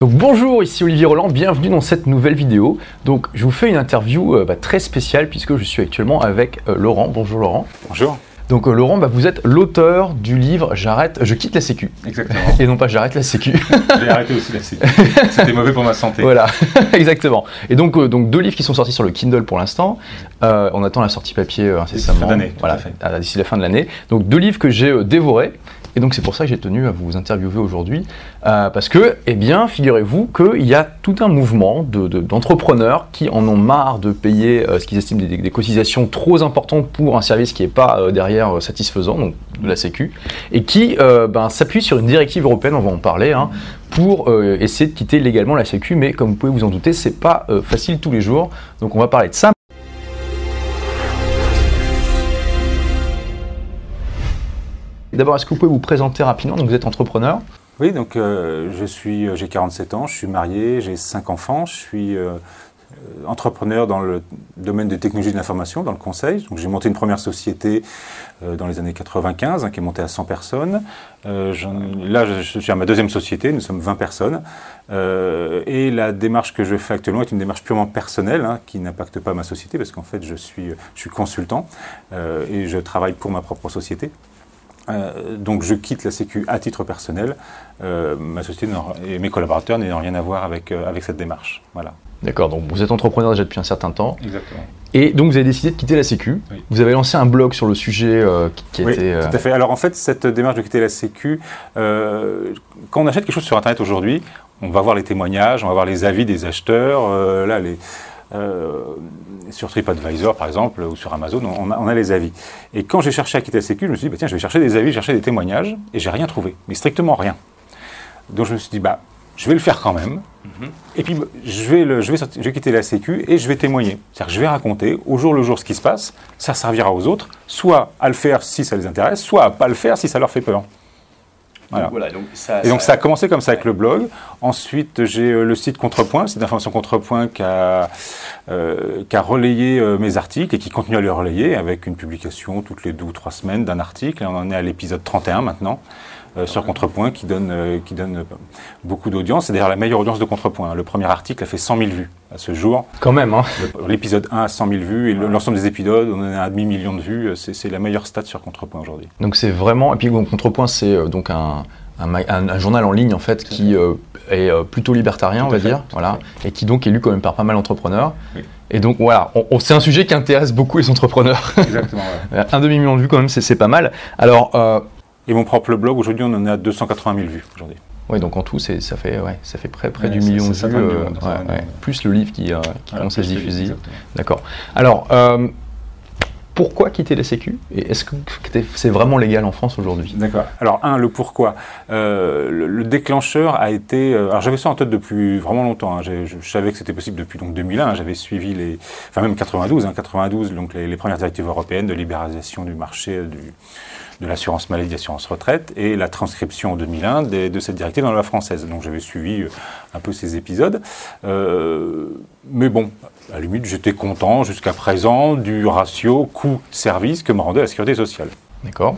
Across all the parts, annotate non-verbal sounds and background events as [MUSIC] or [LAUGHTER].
Donc bonjour, ici Olivier Roland, bienvenue dans cette nouvelle vidéo. Donc je vous fais une interview euh, bah, très spéciale puisque je suis actuellement avec euh, Laurent. Bonjour Laurent. Bonjour. Donc euh, Laurent, bah, vous êtes l'auteur du livre J'arrête, je quitte la Sécu. Exactement. Et non pas j'arrête la Sécu. [LAUGHS] J'ai arrêté aussi la sécu. C'était mauvais pour ma santé. voilà, [LAUGHS] exactement. Et donc, donc deux livres qui sont sortis sur le Kindle pour l'instant. On attend la sortie papier incessamment. Fin d'année, tout Voilà, d'ici la fin de l'année. Donc deux livres que j'ai dévorés. Et donc c'est pour ça que j'ai tenu à vous interviewer aujourd'hui, Euh, parce que, eh bien, figurez-vous qu'il y a tout un mouvement de- de- d'entrepreneurs qui en ont marre de payer euh, ce qu'ils estiment des, cotisations trop importantes pour un service qui n'est pas euh, derrière satisfaisant, donc de la Sécu, et qui ben, s'appuient sur une directive européenne, on va en parler, hein, pour essayer de quitter légalement la Sécu, mais comme vous pouvez vous en douter, c'est pas facile tous les jours. Donc on va parler de ça. D'abord, est-ce que vous pouvez vous présenter rapidement Donc vous êtes entrepreneur. Oui, donc euh, je suis, euh, j'ai 47 ans, je suis marié, j'ai 5 enfants, je suis euh, entrepreneur dans le domaine des technologies de l'information, dans le conseil. J'ai monté une première société dans les années 95 hein, qui est montée à 100 personnes. Là, je, suis à ma deuxième société, nous sommes 20 personnes. Et la démarche que je fais actuellement est une démarche purement personnelle hein, qui n'impacte pas ma société parce qu'en fait je suis, consultant et je travaille pour ma propre société. Euh, donc je quitte la Sécu à titre personnel. Euh, ma société et mes collaborateurs n'ayant rien à voir avec, euh, avec cette démarche. Voilà. D'accord, donc vous êtes entrepreneur déjà depuis un certain temps. Exactement. Et donc vous avez décidé de quitter la Sécu. Oui. Vous avez lancé un blog sur le sujet qui, qui Oui, était... tout à fait. Alors en fait, cette démarche de quitter la Sécu, quand on achète quelque chose sur Internet aujourd'hui, on va voir les témoignages, on va voir les avis des acheteurs. là, les, euh, sur TripAdvisor, par exemple, ou sur Amazon, on a, on a les avis. Et quand j'ai cherché à quitter la Sécu, je me suis dit, bah, tiens, je vais chercher des avis, chercher des témoignages, et j'ai rien trouvé, mais strictement rien. Donc je me suis dit, bah, je vais le faire quand même. Et puis je vais, le- je, vais sortir- je vais quitter la Sécu et je vais témoigner. C'est-à-dire que je vais raconter au jour le jour ce qui se passe. Ça servira aux autres, soit à le faire si ça les intéresse, soit à pas le faire si ça leur fait peur. Voilà. donc ça, Et donc ça a commencé comme ça avec le blog. Ensuite, j'ai euh, le site Contrepoint, le site d'information Contrepoint qui a, euh, qui a relayé euh, mes articles et qui continue à les relayer avec une publication toutes les deux ou trois semaines d'un article. Et on en est à l'épisode 31 maintenant. Euh, sur Contrepoint qui donne, euh, qui donne euh, beaucoup d'audience. C'est d'ailleurs la meilleure audience de Contrepoint. Le premier article a fait 100 000 vues à ce jour. Quand même, hein. L'épisode 1 a 100 000 vues et le- l'ensemble des épisodes, on à un demi-million de vues. C'est c'est la meilleure stat sur Contrepoint aujourd'hui. Donc c'est vraiment... Et puis donc, Contrepoint, c'est donc un, un, ma- un- un journal en ligne en fait qui euh, est euh, plutôt libertarien, on va fait, dire, voilà, et qui donc est lu quand même par pas mal d'entrepreneurs. Oui. Et donc voilà, on- on- c'est un sujet qui intéresse beaucoup les entrepreneurs. Exactement. [LAUGHS] un demi-million de vues quand même, c'est- c'est pas mal. Alors, euh, Et mon propre blog, aujourd'hui, on en est à 280 000 vues aujourd'hui. oui, donc en tout, c'est- ça fait, ouais, ça fait près, près Ouais, du million de c'est vues, 50 euh, millions, ouais, 50 ouais. millions. plus le livre qui, euh, qui Voilà, commence à se diffuser. D'accord. Alors, euh, pourquoi quitter la Sécu? Et est-ce que c'est vraiment légal en France aujourd'hui? D'accord. Alors, un, le pourquoi. Euh, le, le déclencheur a été. euh, alors, j'avais ça en tête depuis vraiment longtemps. hein. Je, je savais que c'était possible depuis donc 2001. hein. J'avais suivi les. Enfin, même 92. Hein, 92, donc les, les premières directives européennes de libéralisation du marché euh, du, de l'assurance maladie, assurance retraite, et la transcription en 2001 des- de cette directive dans la française. Donc, j'avais suivi euh, un peu ces épisodes. Euh, mais bon, à la limite, j'étais content jusqu'à présent du ratio coût-service que me rendait la sécurité sociale. D'accord.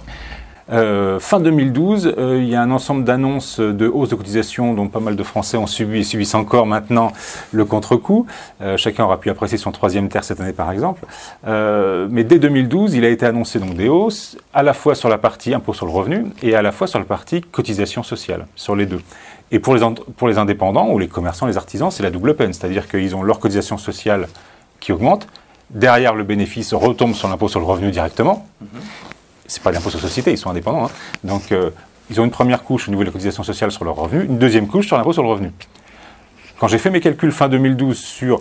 Euh, fin 2012, euh, il y a un ensemble d'annonces de hausse de cotisation dont pas mal de Français ont subi et subissent encore maintenant le contre-coup. Euh, chacun aura pu apprécier son troisième terre cette année par exemple. Mais dès 2012, il a été annoncé donc des hausses à la fois sur la partie impôt sur le revenu et à la fois sur la partie cotisation sociale, sur les deux. Et pour les, pour les indépendants ou les commerçants, les artisans, c'est la double peine, c'est-à-dire qu'ils ont leur cotisation sociale qui augmente, derrière le bénéfice retombe sur l'impôt sur le revenu directement, c'est pas l'impôt sur société, ils sont indépendants. hein. Donc, euh, ils ont une première couche au niveau de la cotisation sociale sur leur revenu, une deuxième couche sur l'impôt sur le revenu. Quand j'ai fait mes calculs fin 2012 sur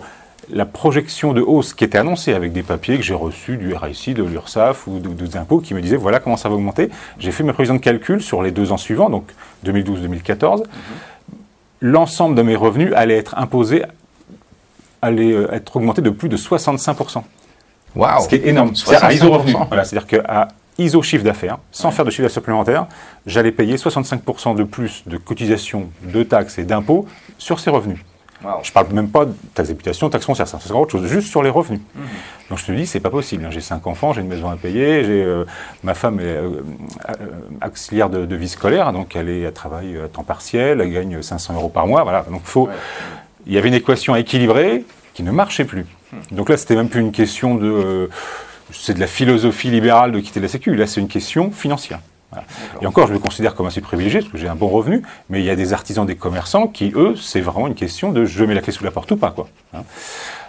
la projection de hausse qui était annoncée avec des papiers que j'ai reçus du RSI, de l'URSSAF ou des impôts qui me disaient voilà comment ça va augmenter, j'ai fait mes prévisions de calcul sur les deux ans suivants, donc 2012-2014. L'ensemble de mes revenus allait être imposé, allait euh, être augmenté de plus de 65%. Waouh Ce qui est énorme. C'est à 65%. ISO revenu. Voilà, c'est-à-dire qu'à ISO chiffre d'affaires, sans faire de chiffre d'affaires supplémentaire, j'allais payer 65% de plus de cotisations, de taxes et d'impôts sur ces revenus. Je ne parle même pas de taxe d'habitation, taxe foncière, ça c'est autre chose, juste sur les revenus. Mhm. Donc je te dis, c'est pas possible. Hein. J'ai cinq enfants, j'ai une maison à payer, j'ai euh, ma femme est euh, euh, auxiliaire de, vie scolaire, donc elle, est, elle travaille à temps partiel, elle gagne 500 euros par mois. Voilà. Donc faut, il y avait une équation équilibrée qui ne marchait plus. Hmm. Donc là, c'était même plus une question de, c'est de la philosophie libérale de quitter la Sécu. Là, c'est une question financière. Et encore, je me considère comme assez privilégié parce que j'ai un bon revenu, mais il y a des artisans, des commerçants qui, eux, c'est vraiment une question de je mets la clé sous la porte ou pas. Quoi. Hein.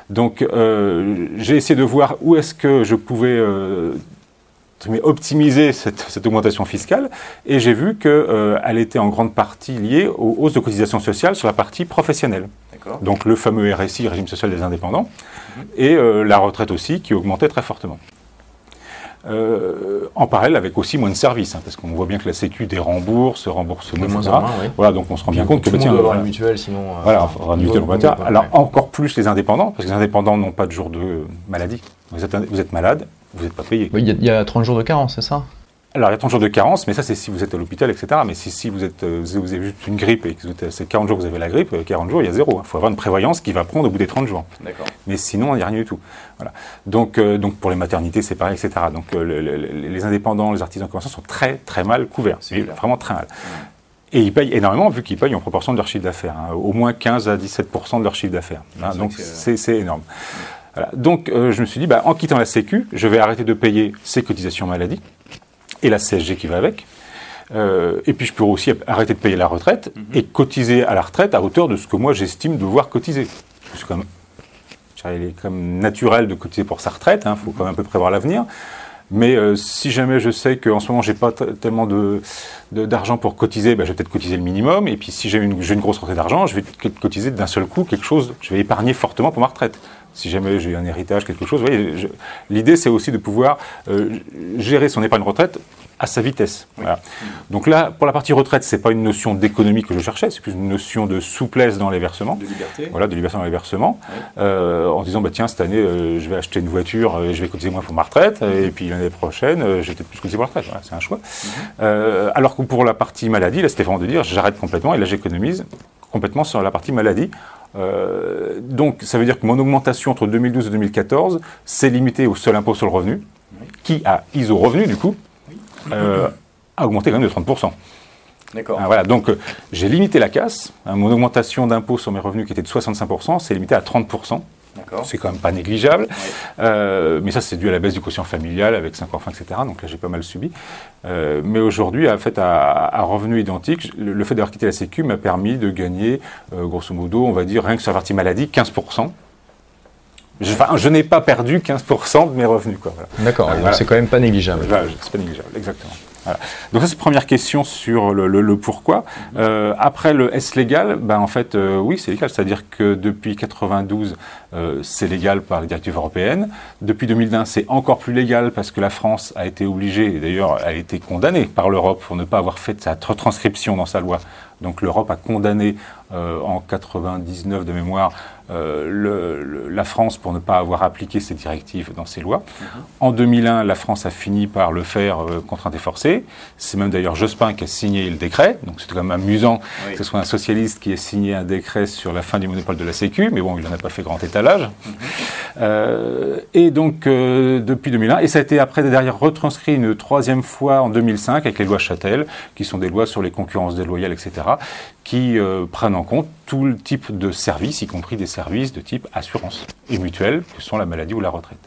Donc, euh, j'ai essayé de voir où est-ce que je pouvais euh, optimiser cette, augmentation fiscale, et j'ai vu qu'elle euh, était en grande partie liée aux hausses de cotisations sociales sur la partie professionnelle. Donc, le fameux RSI, régime social des indépendants, mhm. et la retraite aussi, qui augmentait très fortement. Euh, en parallèle avec aussi moins de services, hein, parce qu'on voit bien que la Sécu dérembourse, rembourse moins, etc. Voilà, donc on se rend bien compte que tout le monde avoir une mutuelle, sinon. Euh, voilà, avoir une mutuelle, on va dire. Alors encore plus les indépendants, parce que les indépendants n'ont pas de jour de maladie. Vous êtes, vous êtes malade, vous n'êtes pas payé. Oui, il y, a 30 jours de carence, c'est ça? Alors, il y a 30 jours de carence, mais ça, c'est si vous êtes à l'hôpital, etc. Mais si, si vous, êtes, euh, vous avez juste une grippe et que c'est 40 jours que vous avez la grippe, 40 jours, il y a zéro. Il faut avoir une prévoyance qui va prendre au bout des 30 jours. Mais sinon, il n'y a rien du tout. Voilà. Donc, euh, donc pour les maternités, c'est pareil, etc. Donc, euh, les indépendants, les artisans commerçants sont très, très mal couverts. C'est vraiment très mal. Et ils payent énormément, vu qu'ils payent en proportion de leur chiffre d'affaires. Hein. au moins 15 à 17% de leur chiffre d'affaires. Hein. donc, c'est énorme. Voilà. Donc, je me suis dit, bah, en quittant la Sécu, je vais arrêter de payer ces cotisations maladie et la CSG qui va avec. Euh, et puis je peux aussi arrêter de payer la retraite mhm. et cotiser à la retraite à hauteur de ce que moi j'estime devoir cotiser. C'est quand même, il est comme naturel de cotiser pour sa retraite, il hein, faut quand même un peu prévoir l'avenir. Mais euh, si jamais je sais qu'en ce moment j'ai pas tellement de, d'argent pour cotiser, ben, je vais peut-être cotiser le minimum. Et puis si j'ai une, une grosse rentrée d'argent, je vais cotiser d'un seul coup quelque chose, je vais épargner fortement pour ma retraite si jamais j'ai un héritage, quelque chose. L'idée, c'est aussi de pouvoir euh, gérer son épargne retraite à sa vitesse. Donc là, pour la partie retraite, c'est pas une notion d'économie que je cherchais, c'est plus une notion de souplesse dans les versements. De liberté. Voilà, de liberté dans les versements. Euh, en disant, bah, tiens, cette année, euh, je vais acheter une voiture et je vais cotiser moins pour ma retraite, et puis l'année prochaine, je vais peut-être plus cotiser pour la retraite. c'est un choix. Mhm. alors que pour la partie maladie, là, c'était vraiment de dire, j'arrête complètement et là, j'économise complètement sur la partie maladie euh, donc, ça veut dire que mon augmentation entre 2012 et 2014 s'est limitée au seul impôt sur le revenu, qui a ISO revenu, du coup, euh, a augmenté quand même de 30%. D'accord. Ah, voilà, donc euh, j'ai limité la casse. Hein, mon augmentation d'impôt sur mes revenus, qui était de 65%, s'est limitée à 30%. C'est quand même pas négligeable. Euh, mais ça, c'est dû à la baisse du quotient familial avec 5 enfants, etc. Donc là, j'ai pas mal subi. Euh, mais aujourd'hui, en fait, à, revenu identique, le, fait d'avoir quitté la Sécu m'a permis de gagner, euh, grosso modo, on va dire, rien que sur la partie maladie, 15%. Je, je n'ai pas perdu 15% de mes revenus. D'accord, c'est quand même pas négligeable. c'est pas négligeable, exactement. Donc ça c'est première question sur le, pourquoi. Euh, après le S légal, ben en fait euh, oui c'est légal, c'est-à-dire que depuis 92 euh, c'est légal par les directives européennes. Depuis 2020 c'est encore plus légal parce que la France a été obligée, et d'ailleurs a été condamnée par l'Europe pour ne pas avoir fait sa retranscription dans sa loi. Donc l'Europe a condamné en 99 de mémoire euh, le, la France pour ne pas avoir appliqué ces directives dans ses lois. Mhm. En 2001, la France a fini par le faire euh, contrainte et forcée. C'est même d'ailleurs Jospin qui a signé le décret. Donc c'est quand même amusant que ce soit un socialiste qui ait signé un décret sur la fin du monopole de la Sécu, mais bon, il n'en a pas fait grand étalage. Mhm. Euh, et donc depuis 2001, et ça a été après derrière retranscrit une troisième fois en 2005 avec les lois Châtel, qui sont des lois sur les concurrences déloyales, etc., qui prennent en compte tout le type de services, y compris des services de type assurance et mutuelle, que sont la maladie ou la retraite.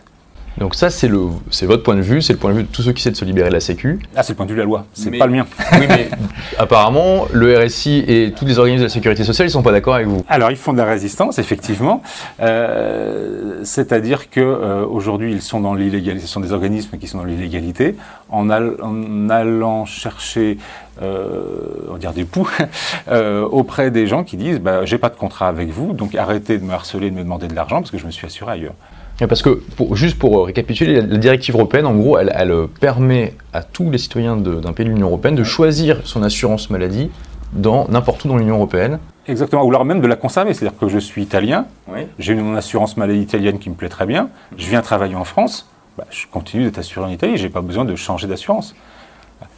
Donc ça, c'est le, c'est votre point de vue, c'est le point de vue de tous ceux qui essaient de se libérer de la Sécu. Ah, c'est le point de vue de la loi, c'est pas le mien. [LAUGHS] oui, mais apparemment, le RSI et tous les organismes de la sécurité sociale, ils sont pas d'accord avec vous. Alors, ils font de la résistance, effectivement. Euh, c'est-à-dire que euh, aujourd'hui, ils sont dans l'illégalité. Ce sont des organismes qui sont dans l'illégalité. En, en, allant chercher euh, on va dire des poux, [LAUGHS] euh, auprès des gens qui disent bah, j'ai pas de contrat avec vous, donc arrêtez de me harceler, de me demander de l'argent parce que je me suis assuré ailleurs. Parce que, juste pour récapituler, la, directive européenne, en gros, elle, permet à tous les citoyens d'un pays de l'Union européenne de choisir son assurance maladie dans n'importe où dans l'Union européenne. Exactement, ou alors même de la conserver. C'est-à-dire que je suis italien, j'ai une assurance maladie italienne qui me plaît très bien, je viens travailler en France, bah, je continue d'être assuré en Italie, je n'ai pas besoin de changer d'assurance.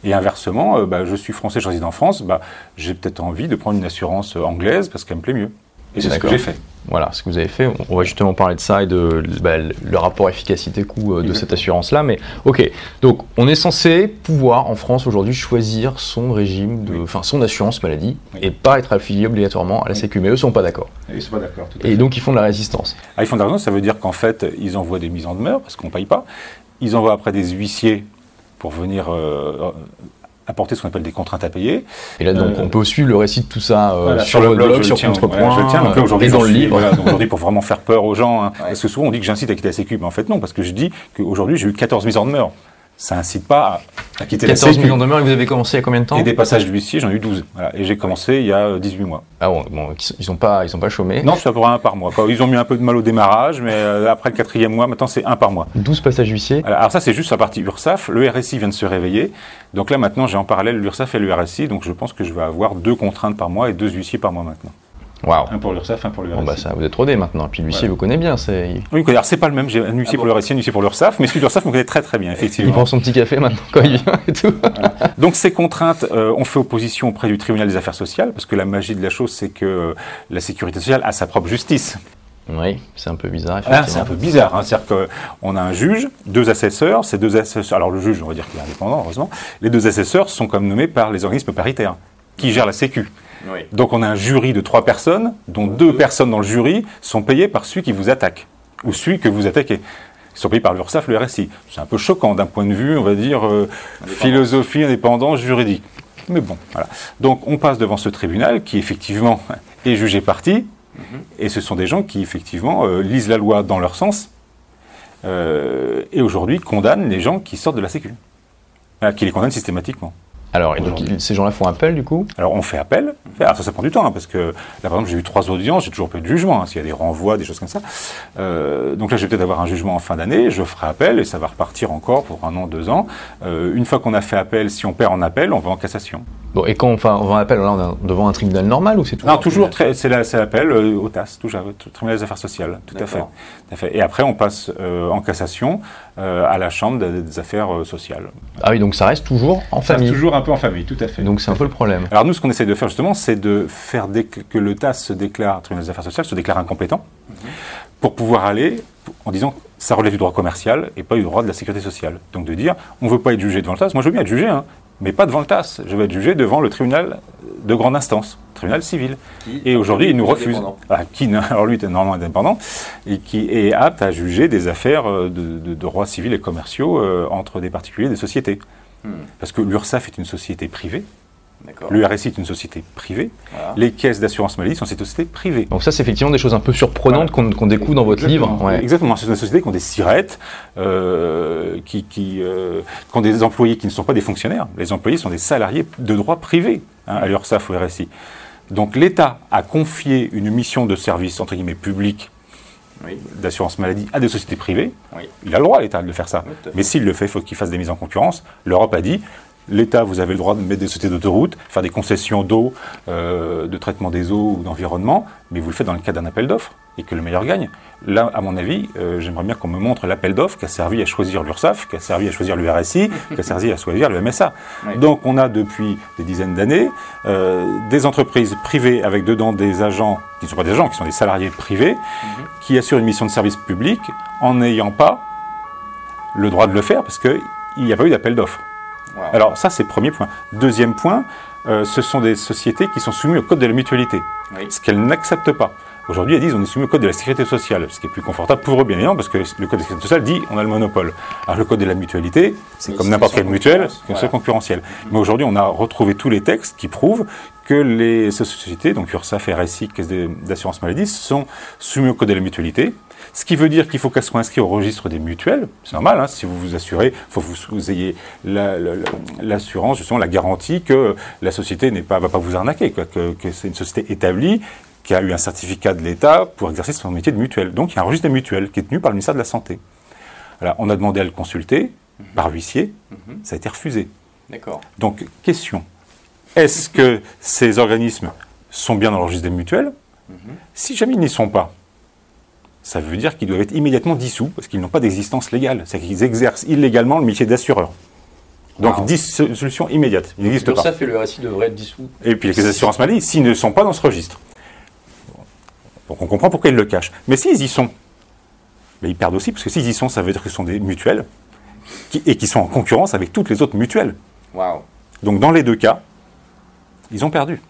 Et inversement, euh, bah, je suis français, je réside en France, bah, j'ai peut-être envie de prendre une assurance anglaise parce qu'elle me plaît mieux. Et c'est ce que j'ai fait. Voilà, ce que vous avez fait. On va justement parler de ça et de bah, le rapport efficacité-coût euh, de cette assurance-là. Mais ok, donc on est censé pouvoir en France aujourd'hui choisir son régime, de, enfin son assurance maladie Oui. et pas être affilié obligatoirement à la Oui. Sécu. Mais eux sont pas d'accord. Ils sont pas d'accord. Et fait. donc ils font de la résistance. Ah, ils font de la raison, ça veut dire qu'en fait, ils envoient des mises en demeure parce qu'on ne paye pas. Ils envoient après des huissiers pour venir euh, apporter ce qu'on appelle des contraintes à payer. Et là donc Euh, on peut suivre le récit de tout ça euh, Voilà, sur, le blog, sur Contrepoint, voilà, je le tiens. Donc là, aujourd'hui, et dans le livre. voilà, aujourd'hui, pour vraiment faire peur aux gens, hein, parce que souvent on dit que j'incite à quitter la Sécu, mais en fait non, parce que je dis qu'aujourd'hui j'ai eu 14 mises en demeure. Ça incite pas à, à quitter 14 la Sécu. millions de demeures et vous avez commencé il y a combien de temps Et des passages d'huissier, j'en ai eu 12. Voilà. Et j'ai commencé il y a 18 mois. Ah bon, bon, ils sont pas, ils pas chômés. Non, c'est à peu près un par mois. quoi. Ils ont mis un peu de mal au démarrage, mais euh, après le quatrième mois, maintenant c'est un par mois. 12 passages huissiers. Voilà. Alors ça, c'est juste la partie URSAF. Le RSI vient de se réveiller. Donc là, maintenant, j'ai en parallèle l'URSAF et le RSI. Donc je pense que je vais avoir deux contraintes par mois et deux huissiers par mois maintenant. Waouh. Un pour l'URSAF, un pour le RSI. Bon bah ça, vous êtes rodé maintenant. Puis l'huissier Voilà. vous connaît bien. C'est, Oui, alors c'est pas le même. J'ai un huissier Ah pour le RSI, un huissier pour l'URSAF. Mais celui de l'URSAF me connaît très très bien, il effectivement. prend son petit café maintenant quand il vient et tout. Donc ces contraintes, euh, on fait opposition auprès du tribunal des affaires sociales, parce que la magie de la chose, c'est que euh, la sécurité sociale a sa propre justice. Oui, c'est un peu bizarre. Ah, c'est un peu bizarre, hein. c'est-à-dire qu'on a un juge, deux assesseurs, ces deux assesseurs, alors le juge, on va dire qu'il est indépendant, heureusement, les deux assesseurs sont comme nommés par les organismes paritaires, qui gèrent la Sécu. Donc on a un jury de trois personnes, dont deux personnes dans le jury sont payées par celui qui vous attaque, ou celui que vous attaquez. Ils sont payés par l'URSSAF, le RSI. C'est un peu choquant d'un point de vue, on va dire, euh, philosophie, indépendance, juridique. Mais bon, voilà. Donc on passe devant ce tribunal qui effectivement [LAUGHS] est jugé parti, et ce sont des gens qui effectivement euh, lisent la loi dans leur sens, euh, et aujourd'hui condamnent les gens qui sortent de la Sécu. Qui les condamnent systématiquement. Alors, et donc ces gens-là font appel du coup Alors on fait appel. Alors ça, ça prend du temps, hein, parce que là par exemple j'ai eu trois audiences, j'ai toujours pas eu de jugement, hein, s'il y a des renvois, des choses comme ça. Euh, donc là je vais peut-être avoir un jugement en fin d'année, je ferai appel et ça va repartir encore pour un an, deux ans. Euh, une fois qu'on a fait appel, si on perd en appel, on va en cassation. Bon, et quand enfin, on va en appel, là on est devant un tribunal normal ou c'est tout Non, toujours, c'est la- c'est l'appel euh, au TAS, toujours, tribunal des affaires sociales, tout à, fait. Tout à fait. Et après on passe en cassation à la chambre des, des affaires sociales. Ah oui, donc ça reste toujours en famille. toujours un peu en famille, tout à fait. Donc c'est un peu le problème. Alors nous, ce qu'on essaie de faire justement, c'est de faire dès que le TAS se déclare, tribunal des affaires sociales, se déclare incompétent, pour pouvoir aller en disant que ça relève du droit commercial et pas du droit de la sécurité sociale. Donc de dire, on ne veut pas être jugé devant le TAS. Moi, je veux bien être jugé, hein, mais pas devant le TAS. Je veux être jugé devant le tribunal de grande instance, tribunal civil. Et aujourd'hui, il nous refuse. Ah, qui, alors lui, est normalement indépendant, et qui est apte à juger des affaires euh, de, de droits civils et commerciaux euh, entre des particuliers et des sociétés. Parce que l'URSSAF est une société privée, le RSI est une société privée, les caisses d'assurance maladie sont des sociétés privées. Donc ça c'est effectivement des choses un peu surprenantes qu'on découvre dans votre livre. Exactement. Ouais. Exactement, c'est des sociétés qui ont des sirettes, euh, qui, qui, euh, qui ont des employés qui ne sont pas des fonctionnaires. Les employés sont des salariés de droit privé hein, à l'URSSAF ou au RSI. Donc l'État a confié une mission de service, entre guillemets, public d'assurance maladie à des sociétés privées. Oui. Il a le droit, l'État, de le faire ça. Oui. Mais s'il le fait, il faut qu'il fasse des mises en concurrence. L'Europe a dit, l'État, vous avez le droit de mettre des sociétés d'autoroute, faire des concessions d'eau, euh, de traitement des eaux ou d'environnement, mais vous le faites dans le cadre d'un appel d'offres et que le meilleur gagne. Là, à mon avis, euh, j'aimerais bien qu'on me montre l'appel d'offres qui a servi à choisir l'URSSAF, qui a servi à choisir le RSI, [LAUGHS] qui a servi à choisir le MSA. Oui. Donc on a depuis des dizaines d'années euh, des entreprises privées avec dedans des agents qui ne sont pas des agents, qui sont des salariés privés, qui assurent une mission de service public en n'ayant pas le droit de le faire parce qu'il n'y a pas eu d'appel d'offres. Wow. Alors ça, c'est le premier point. Deuxième point, euh, ce sont des sociétés qui sont soumises au code de la mutualité, Oui. ce qu'elles n'acceptent pas. Aujourd'hui, elles disent on est soumis au code de la sécurité sociale, ce qui est plus confortable pour eux, bien évidemment, parce que le code de la sécurité sociale dit on a le monopole. Alors le code de la mutualité, c'est comme n'importe quelle mutuelle, c'est voilà. concurrentiel. Mais aujourd'hui, on a retrouvé tous les textes qui prouvent que les sociétés, donc URSSAF, RSI, Caisse d'assurance maladie, sont soumis au code de la mutualité. Ce qui veut dire qu'il faut qu'elles soient inscrites au registre des mutuelles. C'est normal, hein, si vous vous assurez, il faut que vous, vous ayez la- la- la- l'assurance, justement, la garantie que la société ne va pas vous arnaquer, quoi, que, que c'est une société établie qui a eu un certificat de l'État pour exercer son métier de mutuelle. Donc il y a un registre des mutuelles qui est tenu par le ministère de la Santé. Voilà, on a demandé à le consulter par huissier, ça a été refusé. D'accord. Donc, question. Est-ce que ces organismes sont bien dans le registre des mutuelles Si jamais ils n'y sont pas, ça veut dire qu'ils doivent être immédiatement dissous parce qu'ils n'ont pas d'existence légale. C'est-à-dire qu'ils exercent illégalement le métier d'assureur. Donc, Wow. dissolution immédiate. Ils n'existent pas. L'URSSAF et le RSI devraient être dissous. Et puis les caisses d'assurance maladie, s'ils ne sont pas dans ce registre. Donc on comprend pourquoi ils le cachent. Mais s'ils y sont, mais ils perdent aussi, parce que s'ils y sont, ça veut dire que ce sont des mutuelles qui- et qui sont en concurrence avec toutes les autres mutuelles. Waouh. Donc dans les deux cas, ils ont perdu.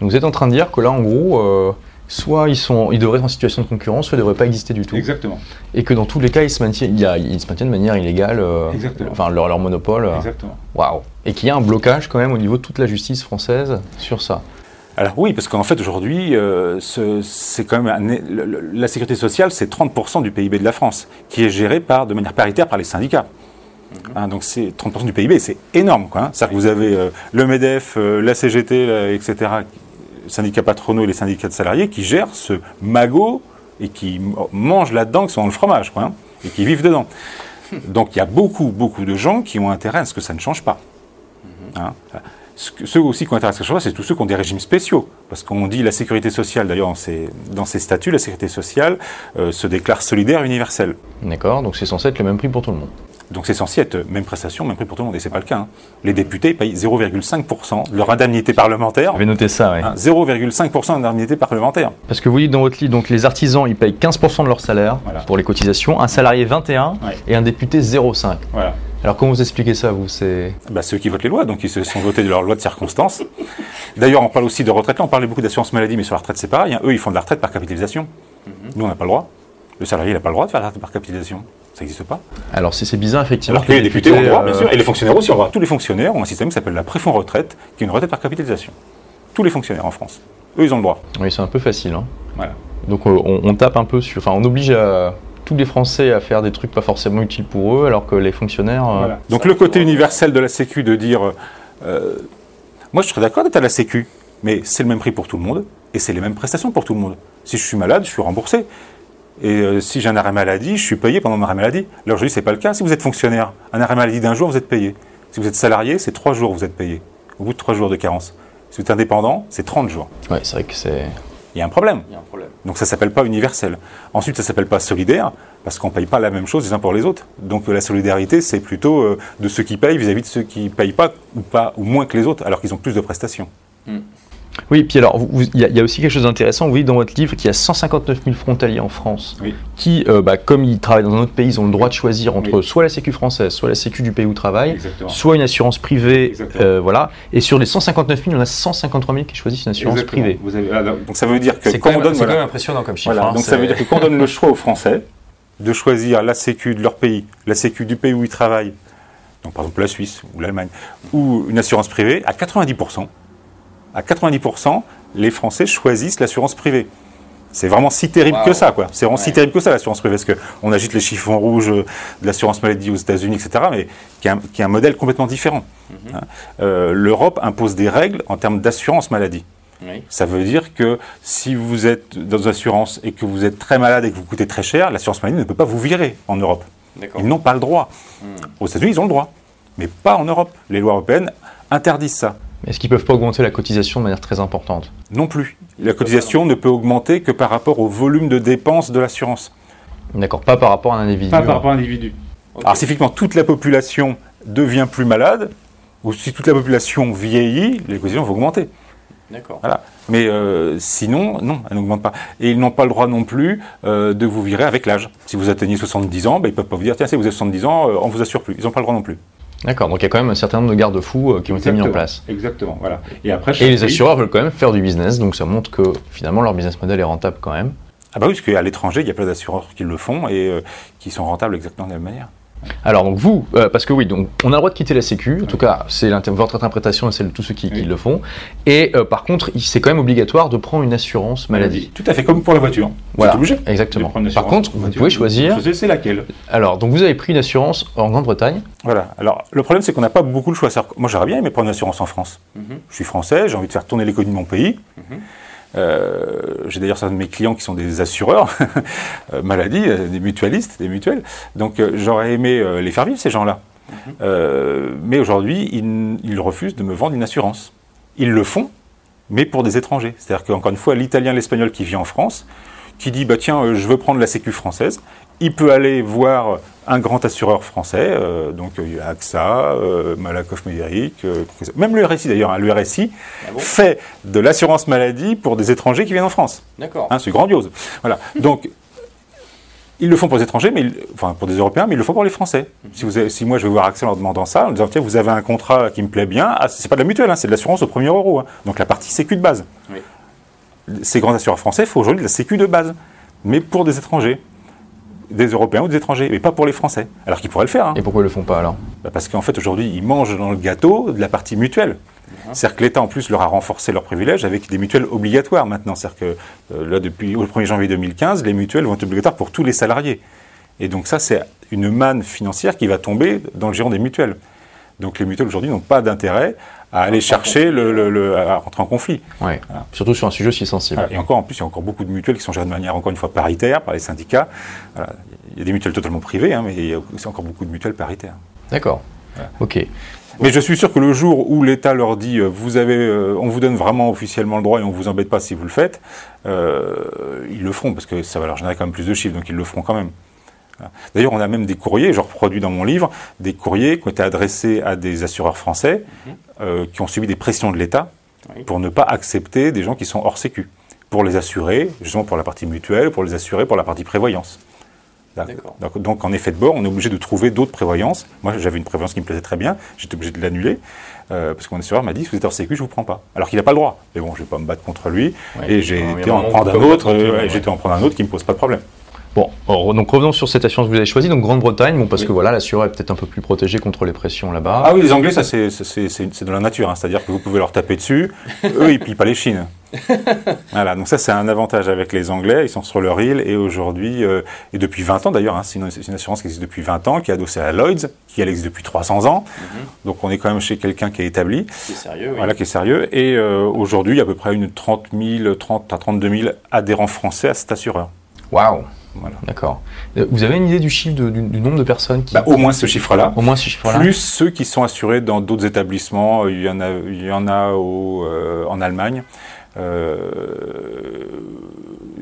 Donc vous êtes en train de dire que là, en gros, euh, soit ils, sont, ils devraient être en situation de concurrence, soit ils ne devraient pas exister du tout. Exactement. Et que dans tous les cas, ils se maintiennent, il y a- ils se maintiennent de manière illégale, euh, enfin leur, leur monopole. euh, Exactement. Waouh. Et qu'il y a un blocage quand même au niveau de toute la justice française sur ça. Alors oui, parce qu'en fait aujourd'hui, euh, ce- c'est quand même un- le- le- la sécurité sociale, c'est 30% du PIB de la France, qui est géré par, de manière paritaire par les syndicats. Hein, donc c'est 30% du PIB, c'est énorme. quoi, hein. C'est-à-dire que vous avez euh, le MEDEF, euh, la CGT, là, etc., syndicats patronaux et les syndicats de salariés qui gèrent ce magot et qui mangent là-dedans, qui sont dans le fromage, quoi, hein, et qui vivent dedans. [LAUGHS] Donc il y a beaucoup, beaucoup de gens qui ont intérêt à ce que ça ne change pas. Hein. Ceux aussi qui ont intérêt à ce c'est tous ceux qui ont des régimes spéciaux. Parce qu'on dit la sécurité sociale, d'ailleurs, dans ses statuts, la sécurité sociale euh, se déclare solidaire et universelle. D'accord Donc c'est censé être le même prix pour tout le monde. Donc c'est censé être même prestation, même prix pour tout le monde, et c'est pas le cas. hein. Les députés payent 0,5% de leur indemnité parlementaire. J'avais noté ça, hein, 0,5% d'indemnité parlementaire. Parce que vous dites dans votre livre, donc les artisans, ils payent 15% de leur salaire Voilà. pour les cotisations, un salarié 21 Ouais. et un député 0,5. Voilà. Alors comment vous expliquez ça, vous C'est Bah, ceux qui votent les lois, donc ils se sont votés de leur loi de circonstance. D'ailleurs, on parle aussi de retraite. Là, on parlait beaucoup d'assurance maladie, mais sur la retraite, c'est pareil. hein. Eux, ils font de la retraite par capitalisation. Nous, on n'a pas le droit. Le salarié, il n'a pas le droit de faire la retraite par capitalisation. Ça n'existe pas. Alors c'est c'est bizarre effectivement. Alors que les députés ont le droit, bien euh, sûr. Et les fonctionnaires aussi ont le droit. Tous les fonctionnaires ont un système qui s'appelle la préfonds retraite, qui est une retraite par capitalisation. Tous les fonctionnaires en France. Eux, ils ont le droit. Oui, c'est un peu facile. hein. Voilà. Donc on, on tape un peu sur. Enfin, on oblige à- tous les Français à faire des trucs pas forcément utiles pour eux, alors que les fonctionnaires. euh, Voilà. Donc le côté universel de la Sécu de dire, euh, moi je serais d'accord d'être à la Sécu, mais c'est le même prix pour tout le monde et c'est les mêmes prestations pour tout le monde. Si je suis malade, je suis remboursé. Et euh, si j'ai un arrêt maladie, je suis payé pendant mon arrêt maladie. Là aujourd'hui, c'est pas le cas. Si vous êtes fonctionnaire, un arrêt maladie d'un jour, vous êtes payé. Si vous êtes salarié, c'est trois jours, vous êtes payé. Au bout de trois jours de carence. Si vous êtes indépendant, c'est 30 jours. Ouais, c'est vrai que c'est. Il y a un problème. Il y a un problème. Donc ça s'appelle pas universel. Ensuite, ça s'appelle pas solidaire parce qu'on paye pas la même chose les uns pour les autres. Donc euh, la solidarité, c'est plutôt euh, de ceux qui payent vis-à-vis de ceux qui payent pas ou pas ou moins que les autres, alors qu'ils ont plus de prestations. Oui, puis alors, il y, a- il y a aussi quelque chose d'intéressant. Vous dites dans votre livre qu'il y a 159 000 frontaliers en France Oui. qui, euh, bah, comme ils travaillent dans un autre pays, ils ont le droit de choisir entre Oui. soit la Sécu française, soit la Sécu du pays où ils travaillent, Exactement. soit une assurance privée. Euh, voilà. Et sur les 159 000, il y en a 153 000 qui choisissent une assurance privée. Vous avez- ah, donc ça veut dire que C'est quand quand, on même- donne, c'est voilà. quand même impressionnant comme chiffre. Voilà, hein, donc ça c'est- veut dire que quand on donne le choix aux Français de choisir la Sécu de leur pays, la Sécu du pays où ils travaillent, donc par exemple la Suisse ou l'Allemagne, ou une assurance privée, à 90%, à 90%, les Français choisissent l'assurance privée. C'est vraiment si terrible Wow. que ça, quoi. C'est vraiment si terrible que ça, l'assurance privée, parce qu'on agite les chiffons rouges euh, de l'assurance maladie aux États-Unis, etc., mais qui est un, qui est un modèle complètement différent. Mhm. Hein. Euh, L'Europe impose des règles en termes d'assurance maladie. Oui. Ça veut dire que si vous êtes dans une assurance et que vous êtes très malade et que vous coûtez très cher, l'assurance maladie ne peut pas vous virer en Europe. Ils n'ont pas le droit. Hmm. Aux États-Unis, ils ont le droit, mais pas en Europe. Les lois européennes interdisent ça. Est-ce qu'ils peuvent pas augmenter la cotisation de manière très importante? Non plus. La cotisation ne peut augmenter que par rapport au volume de dépenses de l'assurance. D'accord, pas par rapport à un individu. à l'individu. Ok. Alors, si effectivement toute la population devient plus malade, ou si toute la population vieillit, les cotisations vont augmenter. D'accord. Voilà. Mais euh, sinon, non, elle n'augmente pas. Et ils n'ont pas le droit non plus euh, de vous virer avec l'âge. Si vous atteignez 70 ans, ben, ils ne peuvent pas vous dire, tiens, si vous avez 70 ans, euh, on vous assure plus. Ils n'ont pas le droit non plus. D'accord, donc il y a quand même un certain nombre de garde-fous euh, qui ont été mis en place. Exactement, voilà. Et après, Et les assureurs veulent quand même faire du business, donc ça montre que finalement leur business model est rentable quand même. Ah bah oui, parce qu'à l'étranger, il y a plein d'assureurs qui le font et euh, qui sont rentables exactement de la même manière. Alors donc vous, euh, parce que oui, donc on a le droit de quitter la Sécu, en tout cas c'est votre interprétation et celle de tous ceux qui, le font. Et euh, par contre, c'est quand même obligatoire de prendre une assurance maladie. Tout à fait, comme pour la voiture. Voilà, obligé. exactement. de prendre une Par contre, vous pouvez choisir. C'est laquelle. Alors donc vous avez pris une assurance en Grande-Bretagne. Voilà. Alors, le problème, c'est qu'on n'a pas beaucoup de choix. Moi, j'aurais bien aimé prendre une assurance en France. Mhm. Je suis français, j'ai envie de faire tourner l'économie de mon pays. Mhm. J'ai d'ailleurs certains de mes clients qui sont des assureurs, [LAUGHS] euh, maladie, euh, des mutualistes, des mutuelles. Donc euh, j'aurais aimé euh, les faire vivre, ces gens-là. Euh, mais aujourd'hui, ils, ils refusent de me vendre une assurance. Ils le font, mais pour des étrangers. C'est-à-dire qu'encore une fois, l'italien, l'espagnol qui vit en France, qui dit bah tiens, euh, je veux prendre la Sécu française, il peut aller voir un grand assureur français, euh, donc euh, il y a AXA, euh, Malakoff Médéric, euh, même le RSI d'ailleurs, hein, le RSI Ah bon? fait de l'assurance maladie pour des étrangers qui viennent en France. D'accord. Hein, c'est grandiose. Voilà. Donc, ils le font pour les étrangers, mais ils- enfin pour des Européens, mais ils le font pour les Français. Si, vous avez- si moi je vais voir AXA en leur demandant ça, en disant tiens, vous avez un contrat qui me plaît bien, ah, c'est pas de la mutuelle, hein, c'est de l'assurance au premier euro. hein. Donc la partie sécu de base. Oui. Ces grands assureurs français font aujourd'hui de la sécu de base, mais pour des étrangers, des Européens ou des étrangers, mais pas pour les Français. Alors qu'ils pourraient le faire. hein. Et pourquoi ils le font pas alors? Bah, Parce qu'en fait, aujourd'hui, ils mangent dans le gâteau de la partie mutuelle. C'est-à-dire que l'État, en plus, leur a renforcé leurs privilèges avec des mutuelles obligatoires maintenant. C'est-à-dire que euh, là, depuis le 1er janvier 2015, les mutuelles vont être obligatoires pour tous les salariés. Et donc ça, c'est une manne financière qui va tomber dans le giron des mutuelles. Donc les mutuelles, aujourd'hui, n'ont pas d'intérêt à aller chercher, le, le- le- à rentrer en conflit. Ouais. Voilà. Surtout sur un sujet aussi sensible. Voilà. Et encore, en plus, il y a encore beaucoup de mutuelles qui sont gérées de manière, encore une fois, paritaire par les syndicats. Voilà. Il y a des mutuelles totalement privées, hein, mais il y a aussi encore beaucoup de mutuelles paritaires. D'accord. Ok. Mais je suis sûr que le jour où l'État leur dit euh, vous avez, euh, on vous donne vraiment officiellement le droit et on vous embête pas si vous le faites, euh, ils le feront parce que ça va leur générer quand même plus de chiffres, donc ils le feront quand même. D'ailleurs, on a même des courriers, je reproduis dans mon livre, des courriers qui ont été adressés à des assureurs français euh, qui ont subi des pressions de l'État Oui. pour ne pas accepter des gens qui sont hors sécu, pour les assurer, justement pour la partie mutuelle, pour les assurer pour la partie prévoyance. Donc, donc, en effet de bord, on est obligé de trouver d'autres prévoyances. Moi, j'avais une prévoyance qui me plaisait très bien, j'étais obligé de l'annuler, euh, parce que mon assureur m'a dit, si vous êtes hors sécu, je ne vous prends pas. Alors qu'il n'a pas le droit. Mais bon, je ne vais pas me battre contre lui, Ouais. et j'ai été en prendre un autre, euh, ouais, été en prendre un autre qui ne me pose pas de problème. Bon, alors, donc revenons sur cette assurance que vous avez choisie, donc Grande-Bretagne, bon, parce que voilà, l'assureur est peut-être un peu plus protégé contre les pressions là-bas. Ah oui, les Anglais, ça c'est de la nature, hein. c'est-à-dire que vous pouvez leur taper dessus, [LAUGHS] eux ils plient pas les chines. voilà, donc ça c'est un avantage avec les Anglais, ils sont sur leur île et aujourd'hui, euh, et depuis 20 ans d'ailleurs, hein, c'est une, assurance qui existe depuis 20 ans, qui est adossée à Lloyds, qui elle existe depuis 300 ans, donc on est quand même chez quelqu'un qui est établi, C'est sérieux, voilà, qui est sérieux, et euh, aujourd'hui il y a à peu près une 30 000, 30 à 32 000 adhérents français à cet assureur. Waouh, Voilà. d'accord. Euh, Vous avez une idée du chiffre, de- du, du nombre de personnes qui... Bah, au moins ce chiffre-là. Au moins ce chiffre-là Plus ceux qui sont assurés dans d'autres établissements, il y en a, il y en a au, euh, en Allemagne. Euh,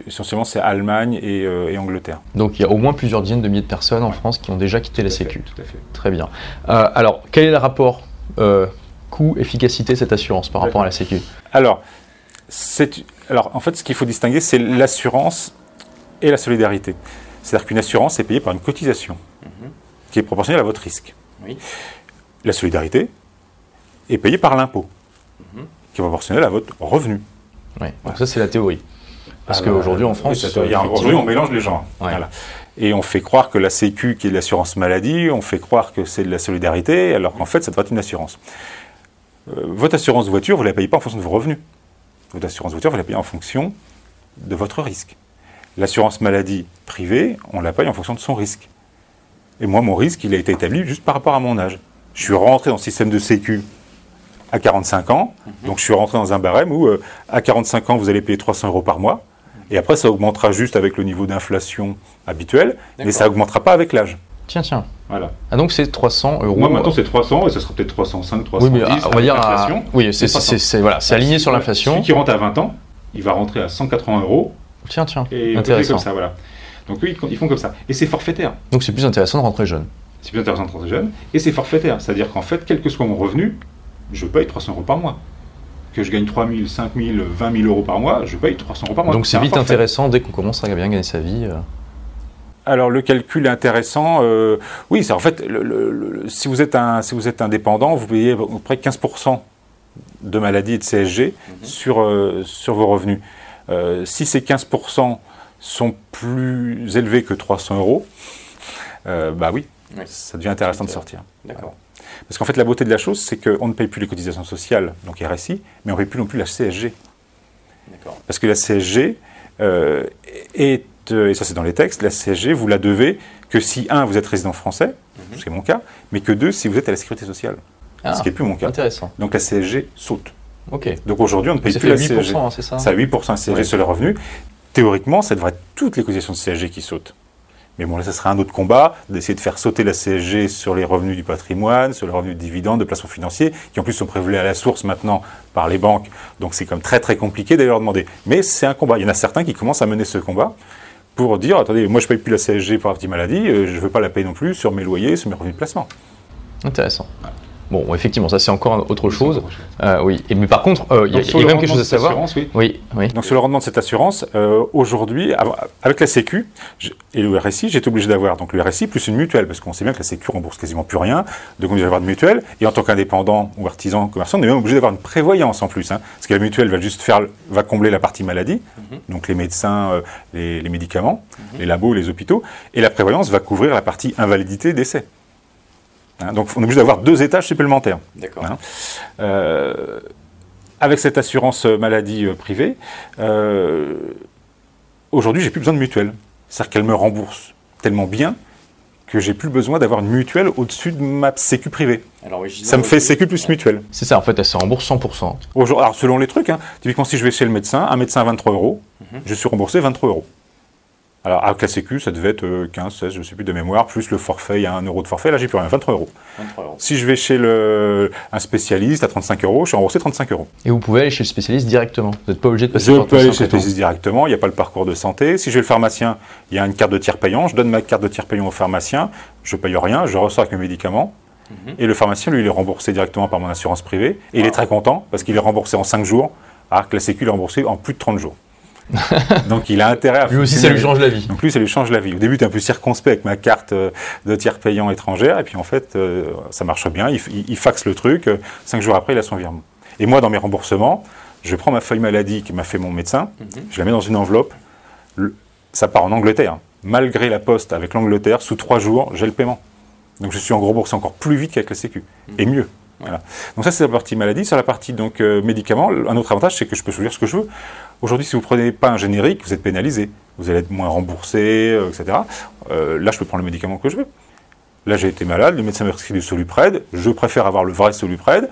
essentiellement, c'est Allemagne et, euh, et Angleterre. Donc il y a au moins plusieurs dizaines de milliers de personnes en France qui ont déjà quitté la Sécu. Tout à fait. Très bien. Euh, alors, quel est le rapport euh, coût-efficacité de cette assurance par rapport à la Sécu? Alors, alors, en fait, ce qu'il faut distinguer, c'est l'assurance et la solidarité. C'est-à-dire qu'une assurance est payée par une cotisation qui est proportionnelle à votre risque. Oui. La solidarité est payée par l'impôt qui est proportionnel à votre revenu. Donc ça c'est la théorie. Parce qu'aujourd'hui en oui, France, doit- effectivement- aujourd'hui on mélange les gens. Ouais. Voilà. Et on fait croire que la Sécu, qui est de l'assurance maladie, on fait croire que c'est de la solidarité, alors qu'en fait ça devrait être une assurance. Euh, votre assurance voiture, vous ne la payez pas en fonction de vos revenus. Votre assurance voiture, vous la payez en fonction de votre risque. L'assurance maladie privée, on la paye en fonction de son risque. Et moi, mon risque, il a été établi juste par rapport à mon âge. Je suis rentré dans le système de Sécu à 45 ans, donc je suis rentré dans un barème où euh, à 45 ans, vous allez payer 300 euros par mois, et après, ça augmentera juste avec le niveau d'inflation habituel, mais ça augmentera pas avec l'âge. Tiens, tiens. Voilà. Ah donc c'est 300 euros. Moi, maintenant, c'est 300, et ça sera peut-être 305, 310. oui, mais ah, on va dire. à- l'inflation. Oui, c'est c'est 300. c'est- c'est- voilà, c'est aligné sur l'inflation. Celui qui rentre à 20 ans, il va rentrer à 180 euros, Tiens, tiens. et Intéressant. comme ça, voilà. Donc eux, ils font comme ça. Et c'est forfaitaire. Donc c'est plus intéressant de rentrer jeune. C'est plus intéressant de rentrer jeune. Et c'est forfaitaire. C'est-à-dire qu'en fait, quel que soit mon revenu, je paye 300 euros par mois. Que je gagne 3 000, 5 000, 20 000 euros par mois, je paye 300 euros par mois. Donc c'est vite forfait. intéressant dès qu'on commence à bien gagner sa vie. euh. Alors le calcul est intéressant. euh, oui, c'est en fait, le- le- le- si, vous êtes un, si vous êtes indépendant, vous payez à peu près 15% de maladie et de CSG sur, euh, sur vos revenus. Euh, si ces 15% sont plus élevés que 300 euros, euh, bah oui, Oui. ça devient intéressant de sortir. D'accord. Parce qu'en fait, la beauté de la chose, c'est qu'on ne paye plus les cotisations sociales, donc RSI, mais on ne paye plus non plus la CSG. D'accord. Parce que la CSG euh, est, euh, et ça c'est dans les textes, la CSG, vous la devez que si, un, vous êtes résident français, ce qui est mon cas, mais que deux, si vous êtes à la sécurité sociale, Ah, ce qui n'est plus mon cas. intéressant. Donc la CSG saute. Ok. Donc aujourd'hui, on ne paye Ça plus la 8%, CSG. hein, c'est ça Ça a 8% de CSG Ouais. sur les revenus. Théoriquement, ça devrait être toutes les cotisations de CSG qui sautent. Mais bon, là, ce serait un autre combat d'essayer de faire sauter la CSG sur les revenus du patrimoine, sur les revenus de dividendes, de placements financiers, qui en plus sont prélevés à la source maintenant par les banques. Donc c'est comme très très compliqué d'aller leur demander. Mais c'est un combat. Il y en a certains qui commencent à mener ce combat pour dire attendez, moi je paye plus la CSG pour la petite maladie, euh, je ne veux pas la payer non plus sur mes loyers, sur mes revenus de placement. Intéressant. Bon, effectivement, ça c'est encore autre chose. Euh, oui, et, mais par contre, euh, il y a, a même quelque chose à savoir. Oui. Oui, oui. Donc sur le rendement de cette assurance, euh, aujourd'hui, avec la Sécu et le RSI, j'étais obligé d'avoir donc le RSI plus une mutuelle, parce qu'on sait bien que la Sécu rembourse quasiment plus rien, donc on est obligé d'avoir une mutuelle. Et en tant qu'indépendant ou artisan commerçant, on est même obligé d'avoir une prévoyance en plus, hein, parce que la mutuelle va juste faire, va combler la partie maladie, donc les médecins, les, les médicaments, les labos, les hôpitaux, et la prévoyance va couvrir la partie invalidité, décès. Hein, donc on est obligé d'avoir deux étages supplémentaires. D'accord. Hein. Euh, avec cette assurance maladie euh, privée, euh, aujourd'hui, j'ai plus besoin de mutuelle. C'est-à-dire qu'elle me rembourse tellement bien que j'ai plus besoin d'avoir une mutuelle au-dessus de ma sécu privée. Ça me fait sécu plus mutuelle. C'est ça, en fait, elle se rembourse 100%. Aujourd'hui- Alors, selon les trucs, hein, typiquement, si je vais chez le médecin, un médecin à 23 euros, je suis remboursé 23 euros. Alors, avec la Sécu, ça devait être euh, 15, 16, je ne sais plus de mémoire, plus le forfait, il y a 1 euro de forfait, là, j'ai plus rien, 23 euros. Si je vais chez le, un spécialiste à 35 euros, je suis remboursé 35 euros. Et vous pouvez aller chez le spécialiste directement. Vous n'êtes pas obligé de passer Je par peux tout aller chez le spécialiste directement, il n'y a pas le parcours de santé. Si je vais le pharmacien, il y a une carte de tiers payant, je donne ma carte de tiers payant au pharmacien, je paye rien, je ressors avec mes médicaments. Et le pharmacien, lui, il est remboursé directement par mon assurance privée. Et il est très content parce qu'il est remboursé en 5 jours, alors que la Sécu est remboursée en plus de 30 jours. [LAUGHS] Donc il a intérêt à Lui aussi, ça lui change la vie. donc lui, ça lui change la vie. Au début, tu es un peu circonspect avec ma carte euh, de tiers payant étrangère, et puis en fait, euh, ça marche bien. Il, il- il faxe le truc. euh, cinq jours après, il a son virement. Et moi, dans mes remboursements, je prends ma feuille maladie que m'a fait mon médecin, je la mets dans une enveloppe. Le- ça part en Angleterre. Malgré la poste avec l'Angleterre, sous trois jours, j'ai le paiement. Donc je suis en gros remboursé encore plus vite qu'avec la Sécu, et mieux. Voilà. Donc ça, c'est la partie maladie. Sur la partie donc euh, médicaments, un autre avantage, c'est que je peux choisir ce que je veux. Aujourd'hui, si vous prenez pas un générique, vous êtes pénalisé. Vous allez être moins remboursé, euh, etc. Euh, là, je peux prendre le médicament que je veux. Là, j'ai été malade, le médecin m'a prescrit du Solupred. Je préfère avoir le vrai Solupred.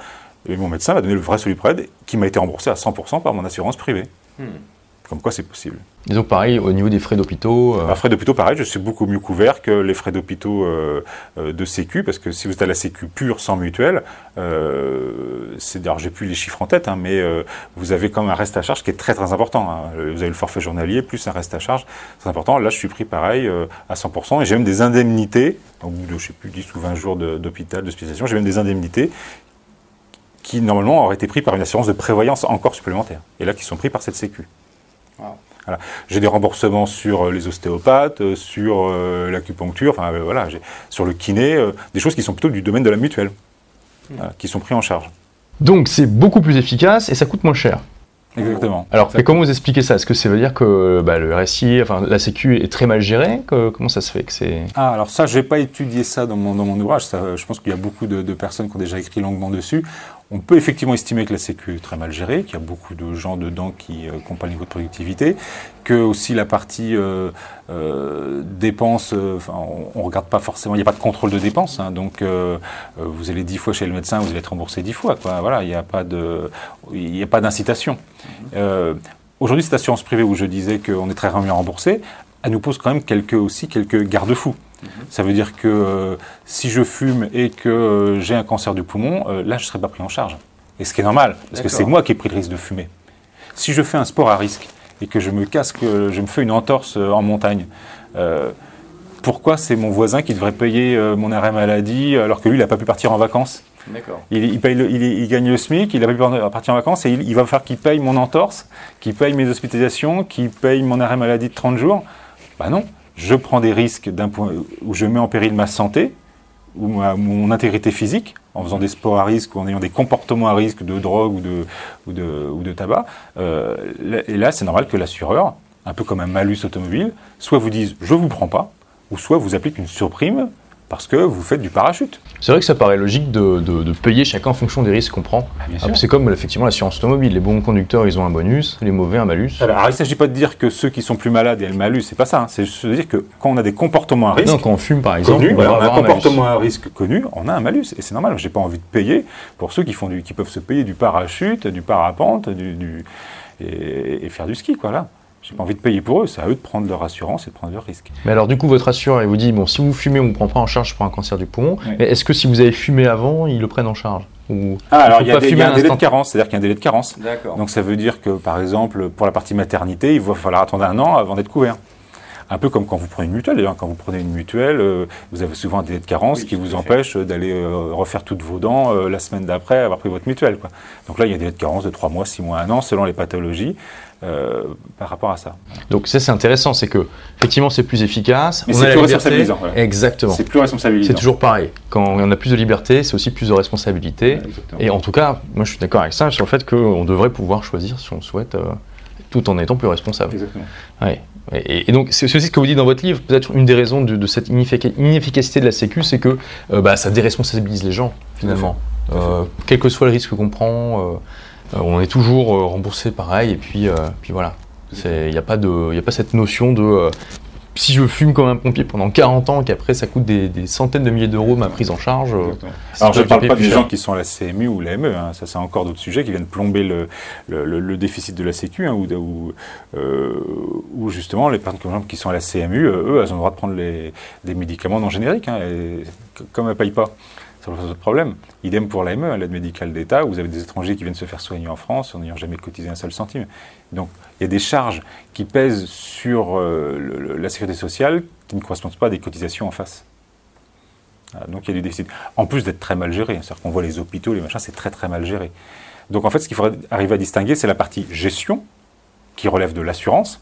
Et mon médecin m'a donné le vrai Solupred qui m'a été remboursé à 100% par mon assurance privée. Comme quoi, c'est possible. Et donc, pareil, au niveau des frais d'hôpitaux. euh, Alors, frais d'hôpitaux, pareil, je suis beaucoup mieux couvert que les frais d'hôpitaux euh, euh, de Sécu, parce que si vous êtes à la Sécu pure, sans mutuelle, euh, c'est, alors j'ai plus les chiffres en tête, hein, mais euh, vous avez quand même un reste à charge qui est très très important. hein. Vous avez le forfait journalier, plus un reste à charge très important. Là, je suis pris pareil à 100%, et j'ai même des indemnités, au bout de, je sais plus, 10 ou 20 jours de- d'hôpital, d'hospitalisation, j'ai même des indemnités qui, normalement, auraient été pris par une assurance de prévoyance encore supplémentaire, et là, qui sont pris par cette Sécu. Voilà. J'ai des remboursements sur euh, les ostéopathes, euh, sur euh, l'acupuncture, enfin euh, voilà, sur le kiné, euh, des choses qui sont plutôt du domaine de la mutuelle, voilà, qui sont pris en charge. Donc, c'est beaucoup plus efficace et ça coûte moins cher. Exactement. Alors, mais comment vous expliquez ça? Est-ce que ça veut dire que bah, le RSI, enfin la Sécu est très mal gérée? Que- Comment ça se fait que c'est? Ah, alors ça, je n'ai pas étudié ça dans mon, dans mon ouvrage. Ça, je pense qu'il y a beaucoup de, de personnes qui ont déjà écrit longuement dessus. On peut effectivement estimer que la Sécu est très mal gérée, qu'il y a beaucoup de gens dedans qui n'ont pas le niveau de productivité, que aussi la partie euh, euh, dépenses, euh, on ne regarde pas forcément, il n'y a pas de contrôle de dépenses. hein. donc, euh, euh, vous allez dix fois chez le médecin, vous allez être remboursé dix fois. Quoi. Voilà, il n'y a pas de- il n'y a pas d'incitation. Euh, Aujourd'hui, cette assurance privée où je disais qu'on est très bien remboursé, elle nous pose quand même quelques, aussi quelques garde-fous. Ça veut dire que euh, si je fume et que euh, j'ai un cancer du poumon, euh, là, je ne serai pas pris en charge. Et ce qui est normal, parce que c'est moi qui ai pris le risque de fumer. Si je fais un sport à risque et que je me casse, que je me fais une entorse en montagne, pourquoi c'est mon voisin qui devrait payer mon arrêt maladie alors que lui, il n'a pas pu partir en vacances? Il, il paye le- il, il gagne le SMIC, il n'a pas pu partir en vacances et il, va falloir qu'il paye mon entorse, qu'il paye mes hospitalisations, qu'il paye mon arrêt maladie de 30 jours? Bah non, je prends des risques d'un point où je mets en péril ma santé ou mon intégrité physique en faisant des sports à risque ou en ayant des comportements à risque de drogue ou de, ou de, ou de tabac. Euh, et là, c'est normal que l'assureur, un peu comme un malus automobile, soit vous dise je vous prends pas, ou soit vous applique une surprime parce que vous faites du parachute. C'est vrai que ça paraît logique de, de- de payer chacun en fonction des risques qu'on prend. bien Ah, c'est comme effectivement l'assurance automobile. Les bons conducteurs, ils ont un bonus, les mauvais, un malus. Alors, alors, il ne s'agit pas de dire que ceux qui sont plus malades aient le malus, c'est pas ça. hein. C'est juste de dire que quand on a des comportements à risque Non, quand on fume par exemple, connus, on va voilà, on a un un malus. comportement à risque connu, on a un malus. Et c'est normal, j'ai pas envie de payer pour ceux qui, font du, qui peuvent se payer du parachute, du parapente, du, du- et, et faire du ski, quoi, là. J'ai pas envie de payer pour eux, c'est à eux de prendre leur assurance et de prendre leurs risques. Mais alors du coup, votre assureur, il vous dit, bon, si vous fumez, on ne prend pas en charge pour un cancer du poumon. Ouais. Mais est-ce que si vous avez fumé avant, ils le prennent en charge Ou Ah, alors il y a, pas des- il y fumer a un délai de carence, c'est-à-dire qu'il y a un délai de carence. D'accord. Donc ça veut dire que, par exemple, pour la partie maternité, il va falloir attendre un an avant d'être couvert. Un peu comme quand vous prenez une mutuelle, d'ailleurs. Quand vous prenez une mutuelle, euh, vous avez souvent un délai de carence Oui, qui vous empêche d'aller euh, refaire toutes vos dents euh, la semaine d'après avoir pris votre mutuelle. Quoi. Donc là, il y a un délai de carence de 3 mois, 6 mois, 1 an, selon les pathologies, euh, par rapport à ça. Donc ça, c'est intéressant, c'est que effectivement, c'est plus efficace. Mais on c'est plus responsabilisant, voilà. Exactement. C'est plus responsabilisant. C'est toujours pareil. Quand on a plus de liberté, c'est aussi plus de responsabilité. Exactement. Et en tout cas, moi, je suis d'accord avec ça sur le fait qu'on devrait pouvoir choisir si on souhaite, euh, tout en étant plus responsable. Exactement. Ouais. Et, et donc, c'est aussi ce que vous dites dans votre livre. Peut-être une des raisons de, de cette ineffica- inefficacité de la Sécu, c'est que euh, bah, ça déresponsabilise les gens, finalement. Tout à fait. Quel que soit le risque qu'on prend, on est toujours euh, remboursé pareil. Et puis, euh, puis voilà. Il n'y a, pas de- y a pas cette notion de. euh, si je fume comme un pompier pendant 40 ans, qu'après ça coûte des, des centaines de milliers d'euros ma prise en charge. euh, Alors je ne parle pas des gens qui sont à la CMU ou la ME, hein. ça c'est encore d'autres sujets qui viennent plomber le, le- le- le déficit de la Sécu, hein, ou, euh, ou justement les personnes qui sont à la CMU, euh, eux, elles ont le droit de prendre les, des médicaments non génériques, hein, et comme elles ne payent pas. Ça pose de problème. Idem pour l'AME, hein, l'aide médicale d'État, où vous avez des étrangers qui viennent se faire soigner en France en n'ayant jamais cotisé un seul centime. Donc il y a des charges qui pèsent sur euh, le- le- la sécurité sociale qui ne correspondent pas à des cotisations en face. Voilà, donc il y a du déficit. En plus d'être très mal géré, hein, c'est-à-dire qu'on voit les hôpitaux, les machins, c'est très très mal géré. Donc en fait, ce qu'il faudrait arriver à distinguer, c'est la partie gestion, qui relève de l'assurance,